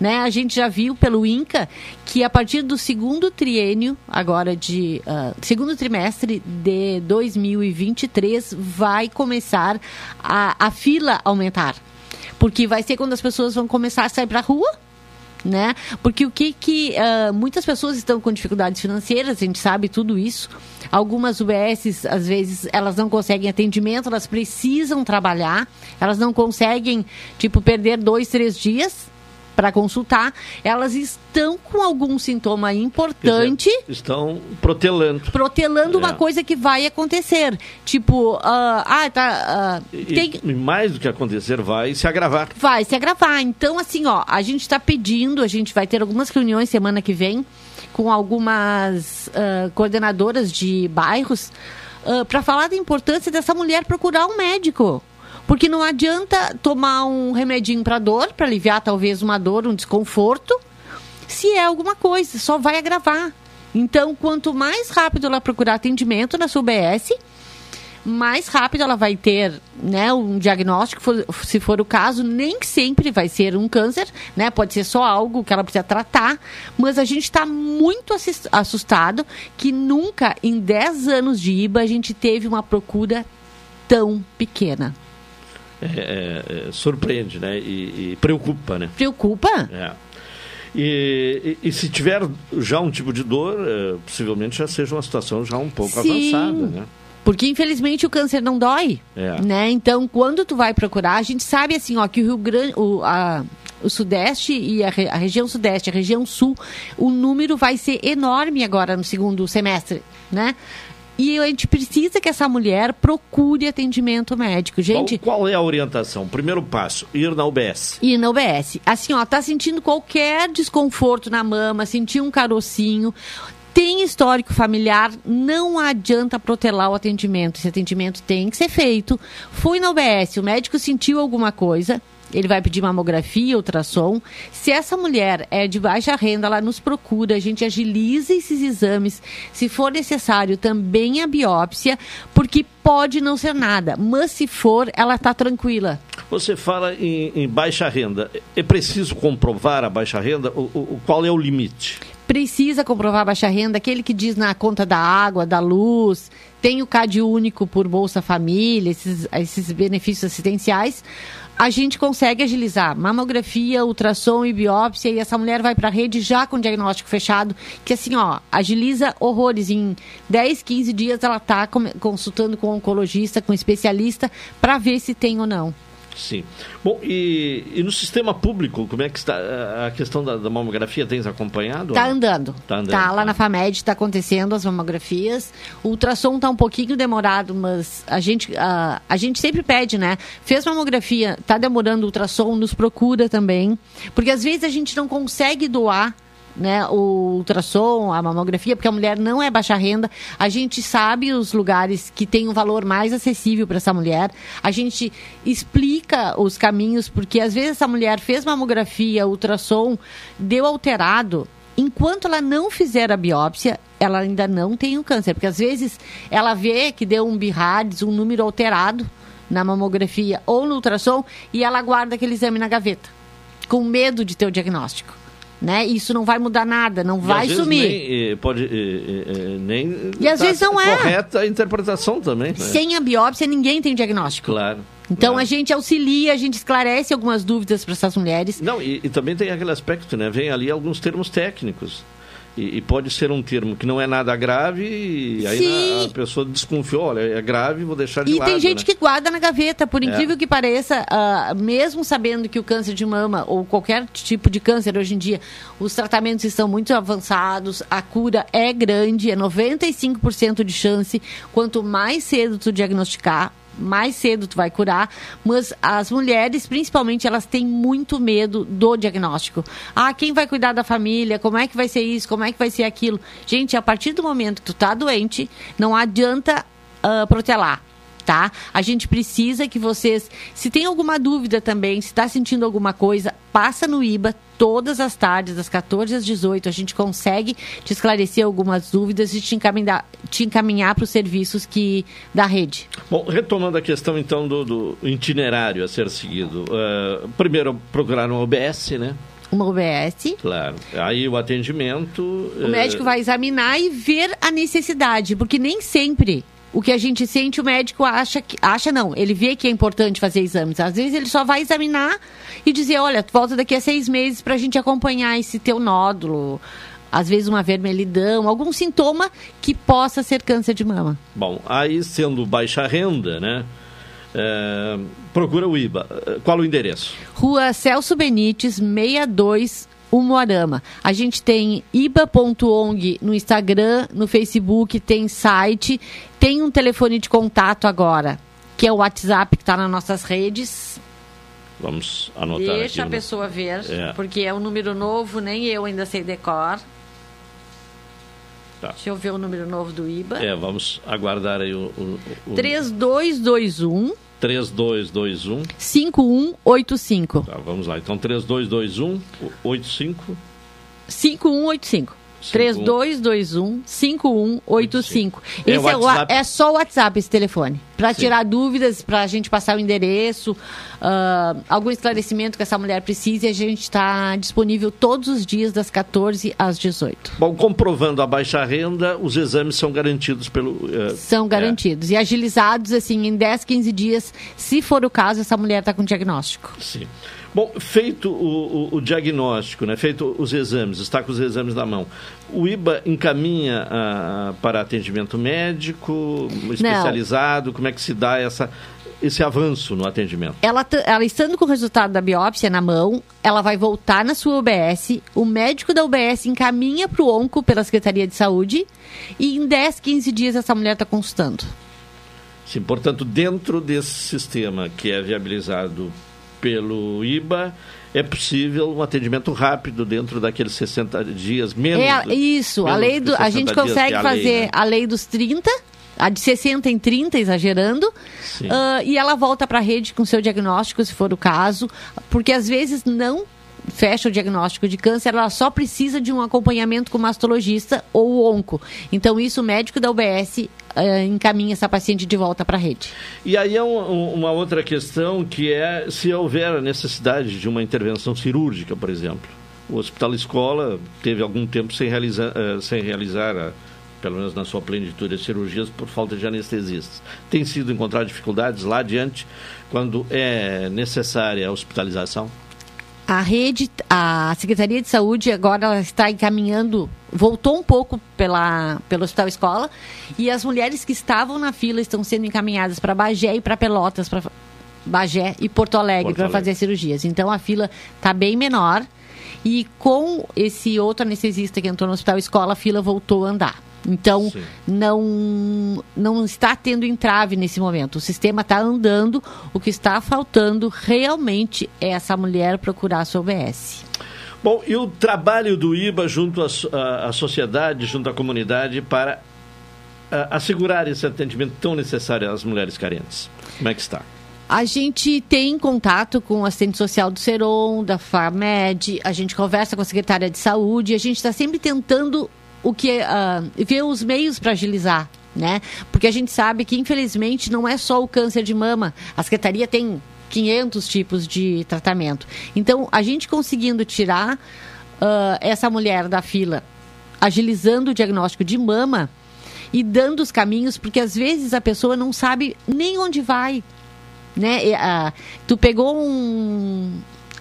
Né? A gente já viu pelo INCA que a partir do segundo triênio, agora de uh, segundo trimestre de 2023, vai começar a, a fila aumentar. Porque vai ser quando as pessoas vão começar a sair para a rua, né? Porque o que que uh, muitas pessoas estão com dificuldades financeiras, a gente sabe tudo isso. Algumas UBSs, às vezes, elas não conseguem atendimento, elas precisam trabalhar, elas não conseguem, tipo, perder dois, três dias para consultar, elas estão com algum sintoma importante. Dizer, estão protelando. Protelando é. uma coisa que vai acontecer. Tipo, uh, ah, tá. Uh, e, tem... e mais do que acontecer, vai se agravar. Vai se agravar. Então, assim, ó, a gente está pedindo, a gente vai ter algumas reuniões semana que vem com algumas uh, coordenadoras de bairros uh, para falar da importância dessa mulher procurar um médico. Porque não adianta tomar um remedinho para dor, para aliviar talvez uma dor, um desconforto, se é alguma coisa, só vai agravar. Então, quanto mais rápido ela procurar atendimento na sua UBS, mais rápido ela vai ter né, um diagnóstico, se for o caso, nem sempre vai ser um câncer, né? Pode ser só algo que ela precisa tratar, mas a gente está muito assustado que nunca em 10 anos de IBA a gente teve uma procura tão pequena. É, é, é, surpreende, né? E, e, preocupa, né? Preocupa? É. E, e, e, se tiver já um tipo de dor, é, possivelmente já seja uma situação já um pouco Sim. avançada, né? Porque infelizmente o câncer não dói, é. né? Então quando tu vai procurar, a gente sabe assim, ó, que o Rio Grande, o, a, o Sudeste e a, a, região Sudeste, a região Sul, o número vai ser enorme agora no segundo semestre, né? E a gente precisa que essa mulher procure atendimento médico. Gente, qual, qual, é a orientação? Primeiro passo, ir na UBS. Ir na UBS. Assim, ó, tá sentindo qualquer desconforto na mama, sentir um carocinho, tem histórico familiar, não adianta protelar o atendimento. Esse atendimento tem que ser feito. Fui na UBS, o médico sentiu alguma coisa, ele vai pedir mamografia, ultrassom. Se essa mulher é de baixa renda, ela nos procura, a gente agiliza esses exames. Se for necessário, também a biópsia, porque pode não ser nada, mas se for, ela está tranquila. Você fala em, em, baixa renda. É preciso comprovar a baixa renda? O, o, qual é o limite? Precisa comprovar a baixa renda, aquele que diz na conta da água, da luz, tem o CAD único por Bolsa Família, esses, esses benefícios assistenciais a gente consegue agilizar mamografia, ultrassom e biópsia e essa mulher vai para a rede já com diagnóstico fechado, que assim, ó, agiliza horrores. Em 10, 15 dias ela está consultando com oncologista, com especialista, para ver se tem ou não. Sim. Bom, e, e, no sistema público, como é que está a questão da, da mamografia? Tens acompanhado? Está andando. Está andando. Tá, lá na FAMED está acontecendo as mamografias. O ultrassom está um pouquinho demorado, mas a gente, a, a gente sempre pede, né? Fez mamografia, está demorando o ultrassom, nos procura também. Porque às vezes a gente não consegue doar né, o ultrassom, a mamografia, porque a mulher não é baixa renda. A gente sabe os lugares que tem um valor mais acessível para essa mulher. A gente explica os caminhos, porque às vezes essa mulher fez mamografia, ultrassom, deu alterado. Enquanto ela não fizer a biópsia, ela ainda não tem o câncer. Porque às vezes ela vê que deu um BIRADS, um número alterado na mamografia ou no ultrassom, e ela guarda aquele exame na gaveta, com medo de ter o diagnóstico né? Isso não vai mudar nada, não e vai sumir. Nem, pode nem e às tá vezes não é correta a interpretação também. Né? Sem a biópsia ninguém tem diagnóstico. Claro. Então claro. a gente auxilia, a gente esclarece algumas dúvidas para essas mulheres. Não, e, e, também tem aquele aspecto, né? Vem ali alguns termos técnicos. E, e, pode ser um termo que não é nada grave e aí a pessoa desconfiou, olha, é grave, vou deixar de e lado. E tem gente né? que guarda na gaveta, por é. incrível é. que pareça, uh, mesmo sabendo que o câncer de mama ou qualquer tipo de câncer hoje em dia, os tratamentos estão muito avançados, a cura é grande, é 95% de chance. Quanto mais cedo tu diagnosticar, mais cedo tu vai curar, mas as mulheres, principalmente, elas têm muito medo do diagnóstico. Ah, quem vai cuidar da família? Como é que vai ser isso? Como é que vai ser aquilo? Gente, a partir do momento que tu tá doente, não adianta uh, protelar tá? A gente precisa que vocês, se tem alguma dúvida também, se está sentindo alguma coisa, passa no IBA todas as tardes, das 14 às 18. A gente consegue te esclarecer algumas dúvidas e te encaminhar, te encaminhar para os serviços que da rede. Bom, retomando a questão então do, do itinerário a ser seguido. Uh, primeiro, procurar um OBS, né? Uma OBS. Claro. Aí o atendimento. O médico vai examinar e ver a necessidade, porque nem sempre o que a gente sente, o médico acha que. Acha não, ele vê que é importante fazer exames. Às vezes ele só vai examinar e dizer, olha, volta daqui a seis meses para a gente acompanhar esse teu nódulo. Às vezes uma vermelhidão, algum sintoma que possa ser câncer de mama. Bom, aí sendo baixa renda, né? É, procura o IBA. Qual o endereço? Rua Celso Benites, 62 Umuarama. A gente tem iba.ong no Instagram, no Facebook, tem site, tem um telefone de contato agora, que é o WhatsApp que está nas nossas redes. Vamos anotar Deixa aqui, a pessoa ver, É. porque é um número novo, nem eu ainda sei decor. Tá. Deixa eu ver o número novo do IBA. É, vamos aguardar aí o. o, o 3221 3221. 5185. Tá, vamos lá. Então 3221 85 5185. 3221 5185. É Esse é, o, WhatsApp. é só o WhatsApp esse telefone. Para tirar dúvidas, para a gente passar o endereço, ah, algum esclarecimento que essa mulher precise, a gente está disponível todos os dias das 14 às 18. Bom, comprovando a baixa renda, os exames são garantidos pelo. eh, São garantidos e agilizados assim em 10, 15 dias, se for o caso, essa mulher está com diagnóstico. Sim. Bom, feito o, o- o diagnóstico, né? feito os exames, está com os exames na mão, o IBA encaminha ah, para atendimento médico, especializado? Como é que se dá essa, esse avanço no atendimento? Ela, ela estando com o resultado da biópsia na mão, ela vai voltar na sua UBS, o médico da UBS encaminha para o ONCO pela Secretaria de Saúde e em 10, 15 dias essa mulher está consultando. Sim, portanto, dentro desse sistema que é viabilizado pelo IBA, é possível um atendimento rápido dentro daqueles 60 dias, menos. É, do- isso, a, menos lei de do, a 60 gente consegue a lei, fazer né? a lei dos 30, a de 60 em 30, exagerando, ah, e ela volta para a rede com seu diagnóstico, se for o caso, porque às vezes não fecha o diagnóstico de câncer, ela só precisa de um acompanhamento com o mastologista ou onco. Então, isso o médico da UBS ah, encaminha essa paciente de volta para a rede. E aí é um- um- uma outra questão que é se houver a necessidade de uma intervenção cirúrgica, por exemplo. O Hospital Escola teve algum tempo sem realizar, eh, sem realizar a- pelo menos na sua plenitude, as cirurgias por falta de anestesistas. Tem sido encontrar dificuldades lá adiante quando é necessária a hospitalização? A rede, a Secretaria de Saúde agora ela está encaminhando, voltou um pouco pela, pelo Hospital Escola, e as mulheres que estavam na fila estão sendo encaminhadas para Bagé e para Pelotas, para Bagé e Porto Alegre para fazer cirurgias. Então a fila está bem menor e com esse outro anestesista que entrou no Hospital Escola, a fila voltou a andar. Então não não está tendo entrave nesse momento. O sistema está andando. O que está faltando realmente é essa mulher procurar a sua OBS. Bom, e o trabalho do IBA junto à, so- à- à sociedade, junto à comunidade, para ah, assegurar esse atendimento tão necessário às mulheres carentes? Como é que está? A gente tem contato com o assistente social do Seron, da FAMED, a gente conversa com a secretária de saúde, a gente está sempre tentando o que ah, ver os meios para agilizar, né? Porque a gente sabe que infelizmente não é só o câncer de mama. A secretaria tem 500 tipos de tratamento. Então, a gente conseguindo tirar ah, essa mulher da fila, agilizando o diagnóstico de mama e dando os caminhos, porque às vezes a pessoa não sabe nem onde vai, né? Ah, tu pegou um,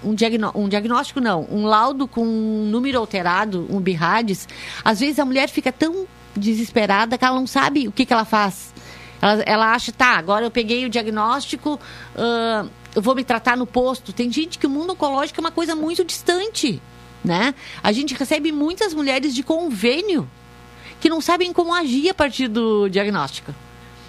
um, diagnó- um diagnóstico, não, um laudo com um número alterado, um BIRADS, às vezes a mulher fica tão desesperada que ela não sabe o que, que ela faz. Ela, ela acha, tá, agora eu peguei o diagnóstico, ah, eu vou me tratar no posto. Tem gente que o mundo oncológico é uma coisa muito distante, né? A gente recebe muitas mulheres de convênio que não sabem como agir a partir do diagnóstico.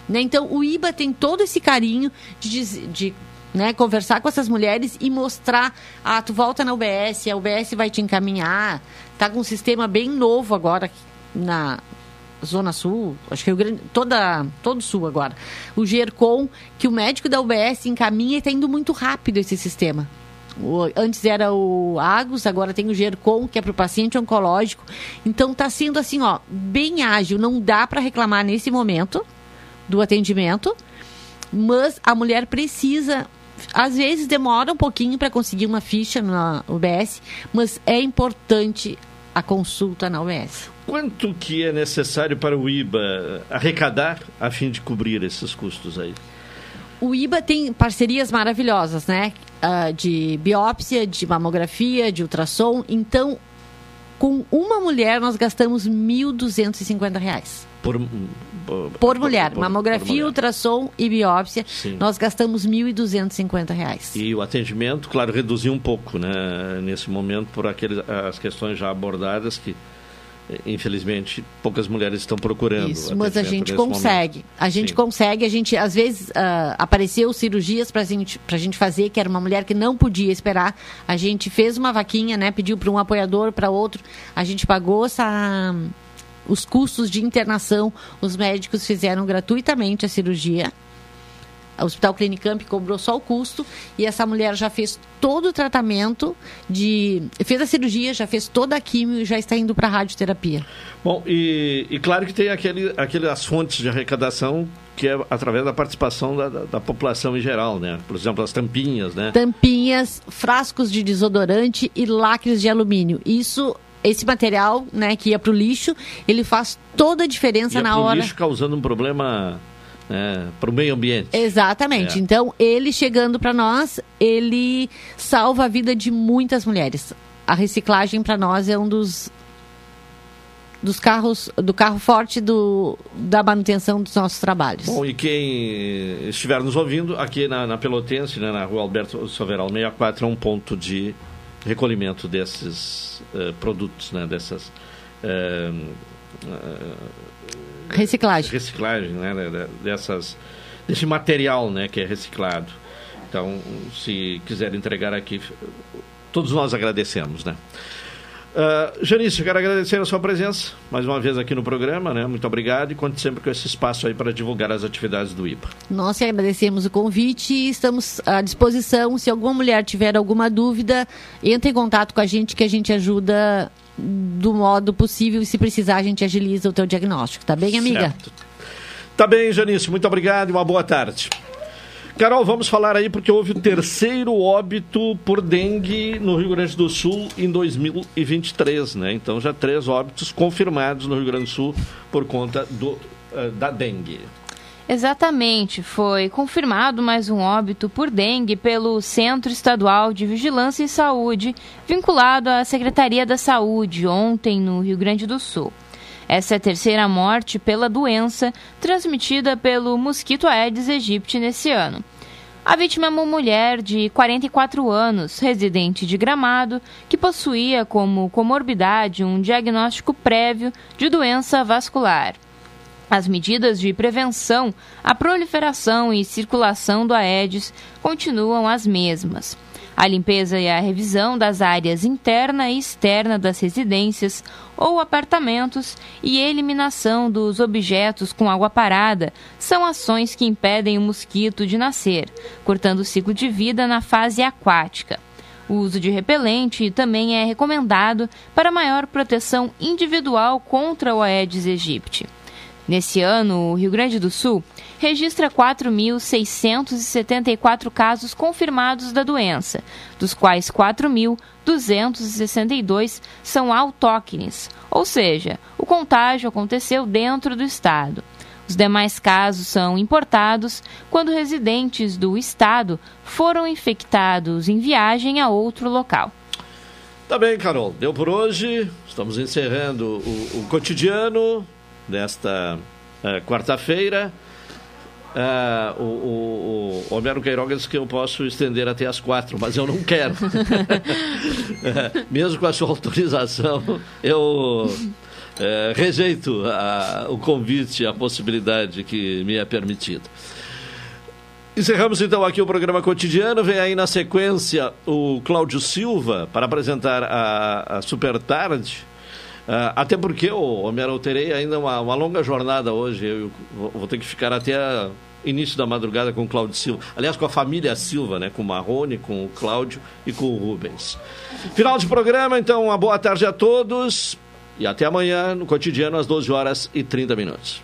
Né? Então, o IBA tem todo esse carinho de, de né, conversar com essas mulheres e mostrar, ah, tu volta na UBS, a UBS vai te encaminhar, tá com um sistema bem novo agora na, Zona Sul, acho que Rio Grande, toda, todo Sul agora, o GERCOM, que o médico da UBS encaminha e está indo muito rápido esse sistema. O- antes era o Agus, agora tem o GERCOM, que é para o paciente oncológico. Então está sendo assim, ó, bem ágil. Não dá para reclamar nesse momento do atendimento, mas a mulher precisa. Às vezes demora um pouquinho para conseguir uma ficha na UBS, mas é importante a consulta na UBS. Quanto que é necessário para o IBA arrecadar a fim de cobrir esses custos aí? O IBA tem parcerias maravilhosas, né? Ah, de biópsia, de mamografia, de ultrassom. Então, com uma mulher, nós gastamos 1.250 reais. Por, Por mulher. por- mamografia, por mulher. ultrassom e biópsia. Sim. Nós gastamos 1.250 reais. E o atendimento, claro, reduziu um pouco, né, nesse momento, por aqueles, as questões já abordadas que, infelizmente, poucas mulheres estão procurando. Isso, mas a gente consegue. momento. A gente Sim. consegue, a gente, às vezes, ah, apareceu cirurgias pra gente, pra gente fazer, que era uma mulher que não podia esperar. A gente fez uma vaquinha, né? Pediu para um apoiador, para outro. A gente pagou essa, os custos de internação. Os médicos fizeram gratuitamente a cirurgia. O Hospital Clinicamp cobrou só o custo e essa mulher já fez todo o tratamento de fez a cirurgia, já fez toda a quimio e já está indo para radioterapia. Bom, e, e claro que tem aquele, aquele, as fontes de arrecadação que é através da participação da, da, da população em geral, né? Por exemplo, as tampinhas, né? tampinhas, frascos de desodorante e lacres de alumínio. Isso, esse material, né, que ia para o lixo, ele faz toda a diferença é na hora. lixo causando um problema né, para o meio ambiente. Exatamente. É. Então, ele chegando para nós, ele salva a vida de muitas mulheres. A reciclagem para nós é um dos dos carros do carro forte do, da manutenção dos nossos trabalhos. Bom, e quem estiver nos ouvindo, aqui na, na Pelotense, né, na rua Alberto Soveral 64, é um ponto de recolhimento desses eh, produtos, né, dessas... eh, eh, Reciclagem. reciclagem, né, de- de- dessas, desse material, né, que é reciclado. Então, se quiser entregar aqui, todos nós agradecemos, né. Uh, Janice, eu quero agradecer a sua presença mais uma vez aqui no programa, né? Muito obrigado e conte sempre com esse espaço aí para divulgar as atividades do IPA. Nós agradecemos o convite e estamos à disposição. Se alguma mulher tiver alguma dúvida, entre em contato com a gente que a gente ajuda do modo possível e se precisar a gente agiliza o teu diagnóstico, tá bem, amiga? Certo. Tá bem, Janice, muito obrigado e uma boa tarde. Carol, vamos falar aí porque houve o terceiro óbito por dengue no Rio Grande do Sul em 2023, né? Então já três óbitos confirmados no Rio Grande do Sul por conta do, eh, da dengue. Exatamente, foi confirmado mais um óbito por dengue pelo Centro Estadual de Vigilância em Saúde, vinculado à Secretaria da Saúde, ontem no Rio Grande do Sul. Essa é a terceira morte pela doença transmitida pelo mosquito Aedes aegypti nesse ano. A vítima é uma mulher de 44 anos, residente de Gramado, que possuía como comorbidade um diagnóstico prévio de doença vascular. As medidas de prevenção à proliferação e circulação do Aedes continuam as mesmas. A limpeza e a revisão das áreas interna e externa das residências ou apartamentos e eliminação dos objetos com água parada são ações que impedem o mosquito de nascer, cortando o ciclo de vida na fase aquática. O uso de repelente também é recomendado para maior proteção individual contra o Aedes aegypti. Nesse ano, o Rio Grande do Sul registra 4.674 casos confirmados da doença, dos quais 4.262 são autóctones, ou seja, o contágio aconteceu dentro do estado. Os demais casos são importados quando residentes do estado foram infectados em viagem a outro local. Tá bem, Carol. Deu por hoje. Estamos encerrando o, o cotidiano desta eh, quarta-feira. Ah, o, o, o Homero Queiroga disse que eu posso estender até as quatro, mas eu não quero. [LAUGHS] Mesmo com a sua autorização, eu eh, rejeito a- o convite, a possibilidade que me é permitida. Encerramos então aqui o programa cotidiano. Vem aí na sequência o Cláudio Silva para apresentar a, a Super Tarde. Uh, até porque, Homero, eu terei ainda uma, uma longa jornada hoje. Eu vou, ter que ficar até início da madrugada com o Cláudio Silva. Aliás, com a família Silva, né? Com o Marrone, com o Cláudio e com o Rubens. Final de programa, então, uma boa tarde a todos. E até amanhã, no cotidiano, às 12 horas e 30 minutos.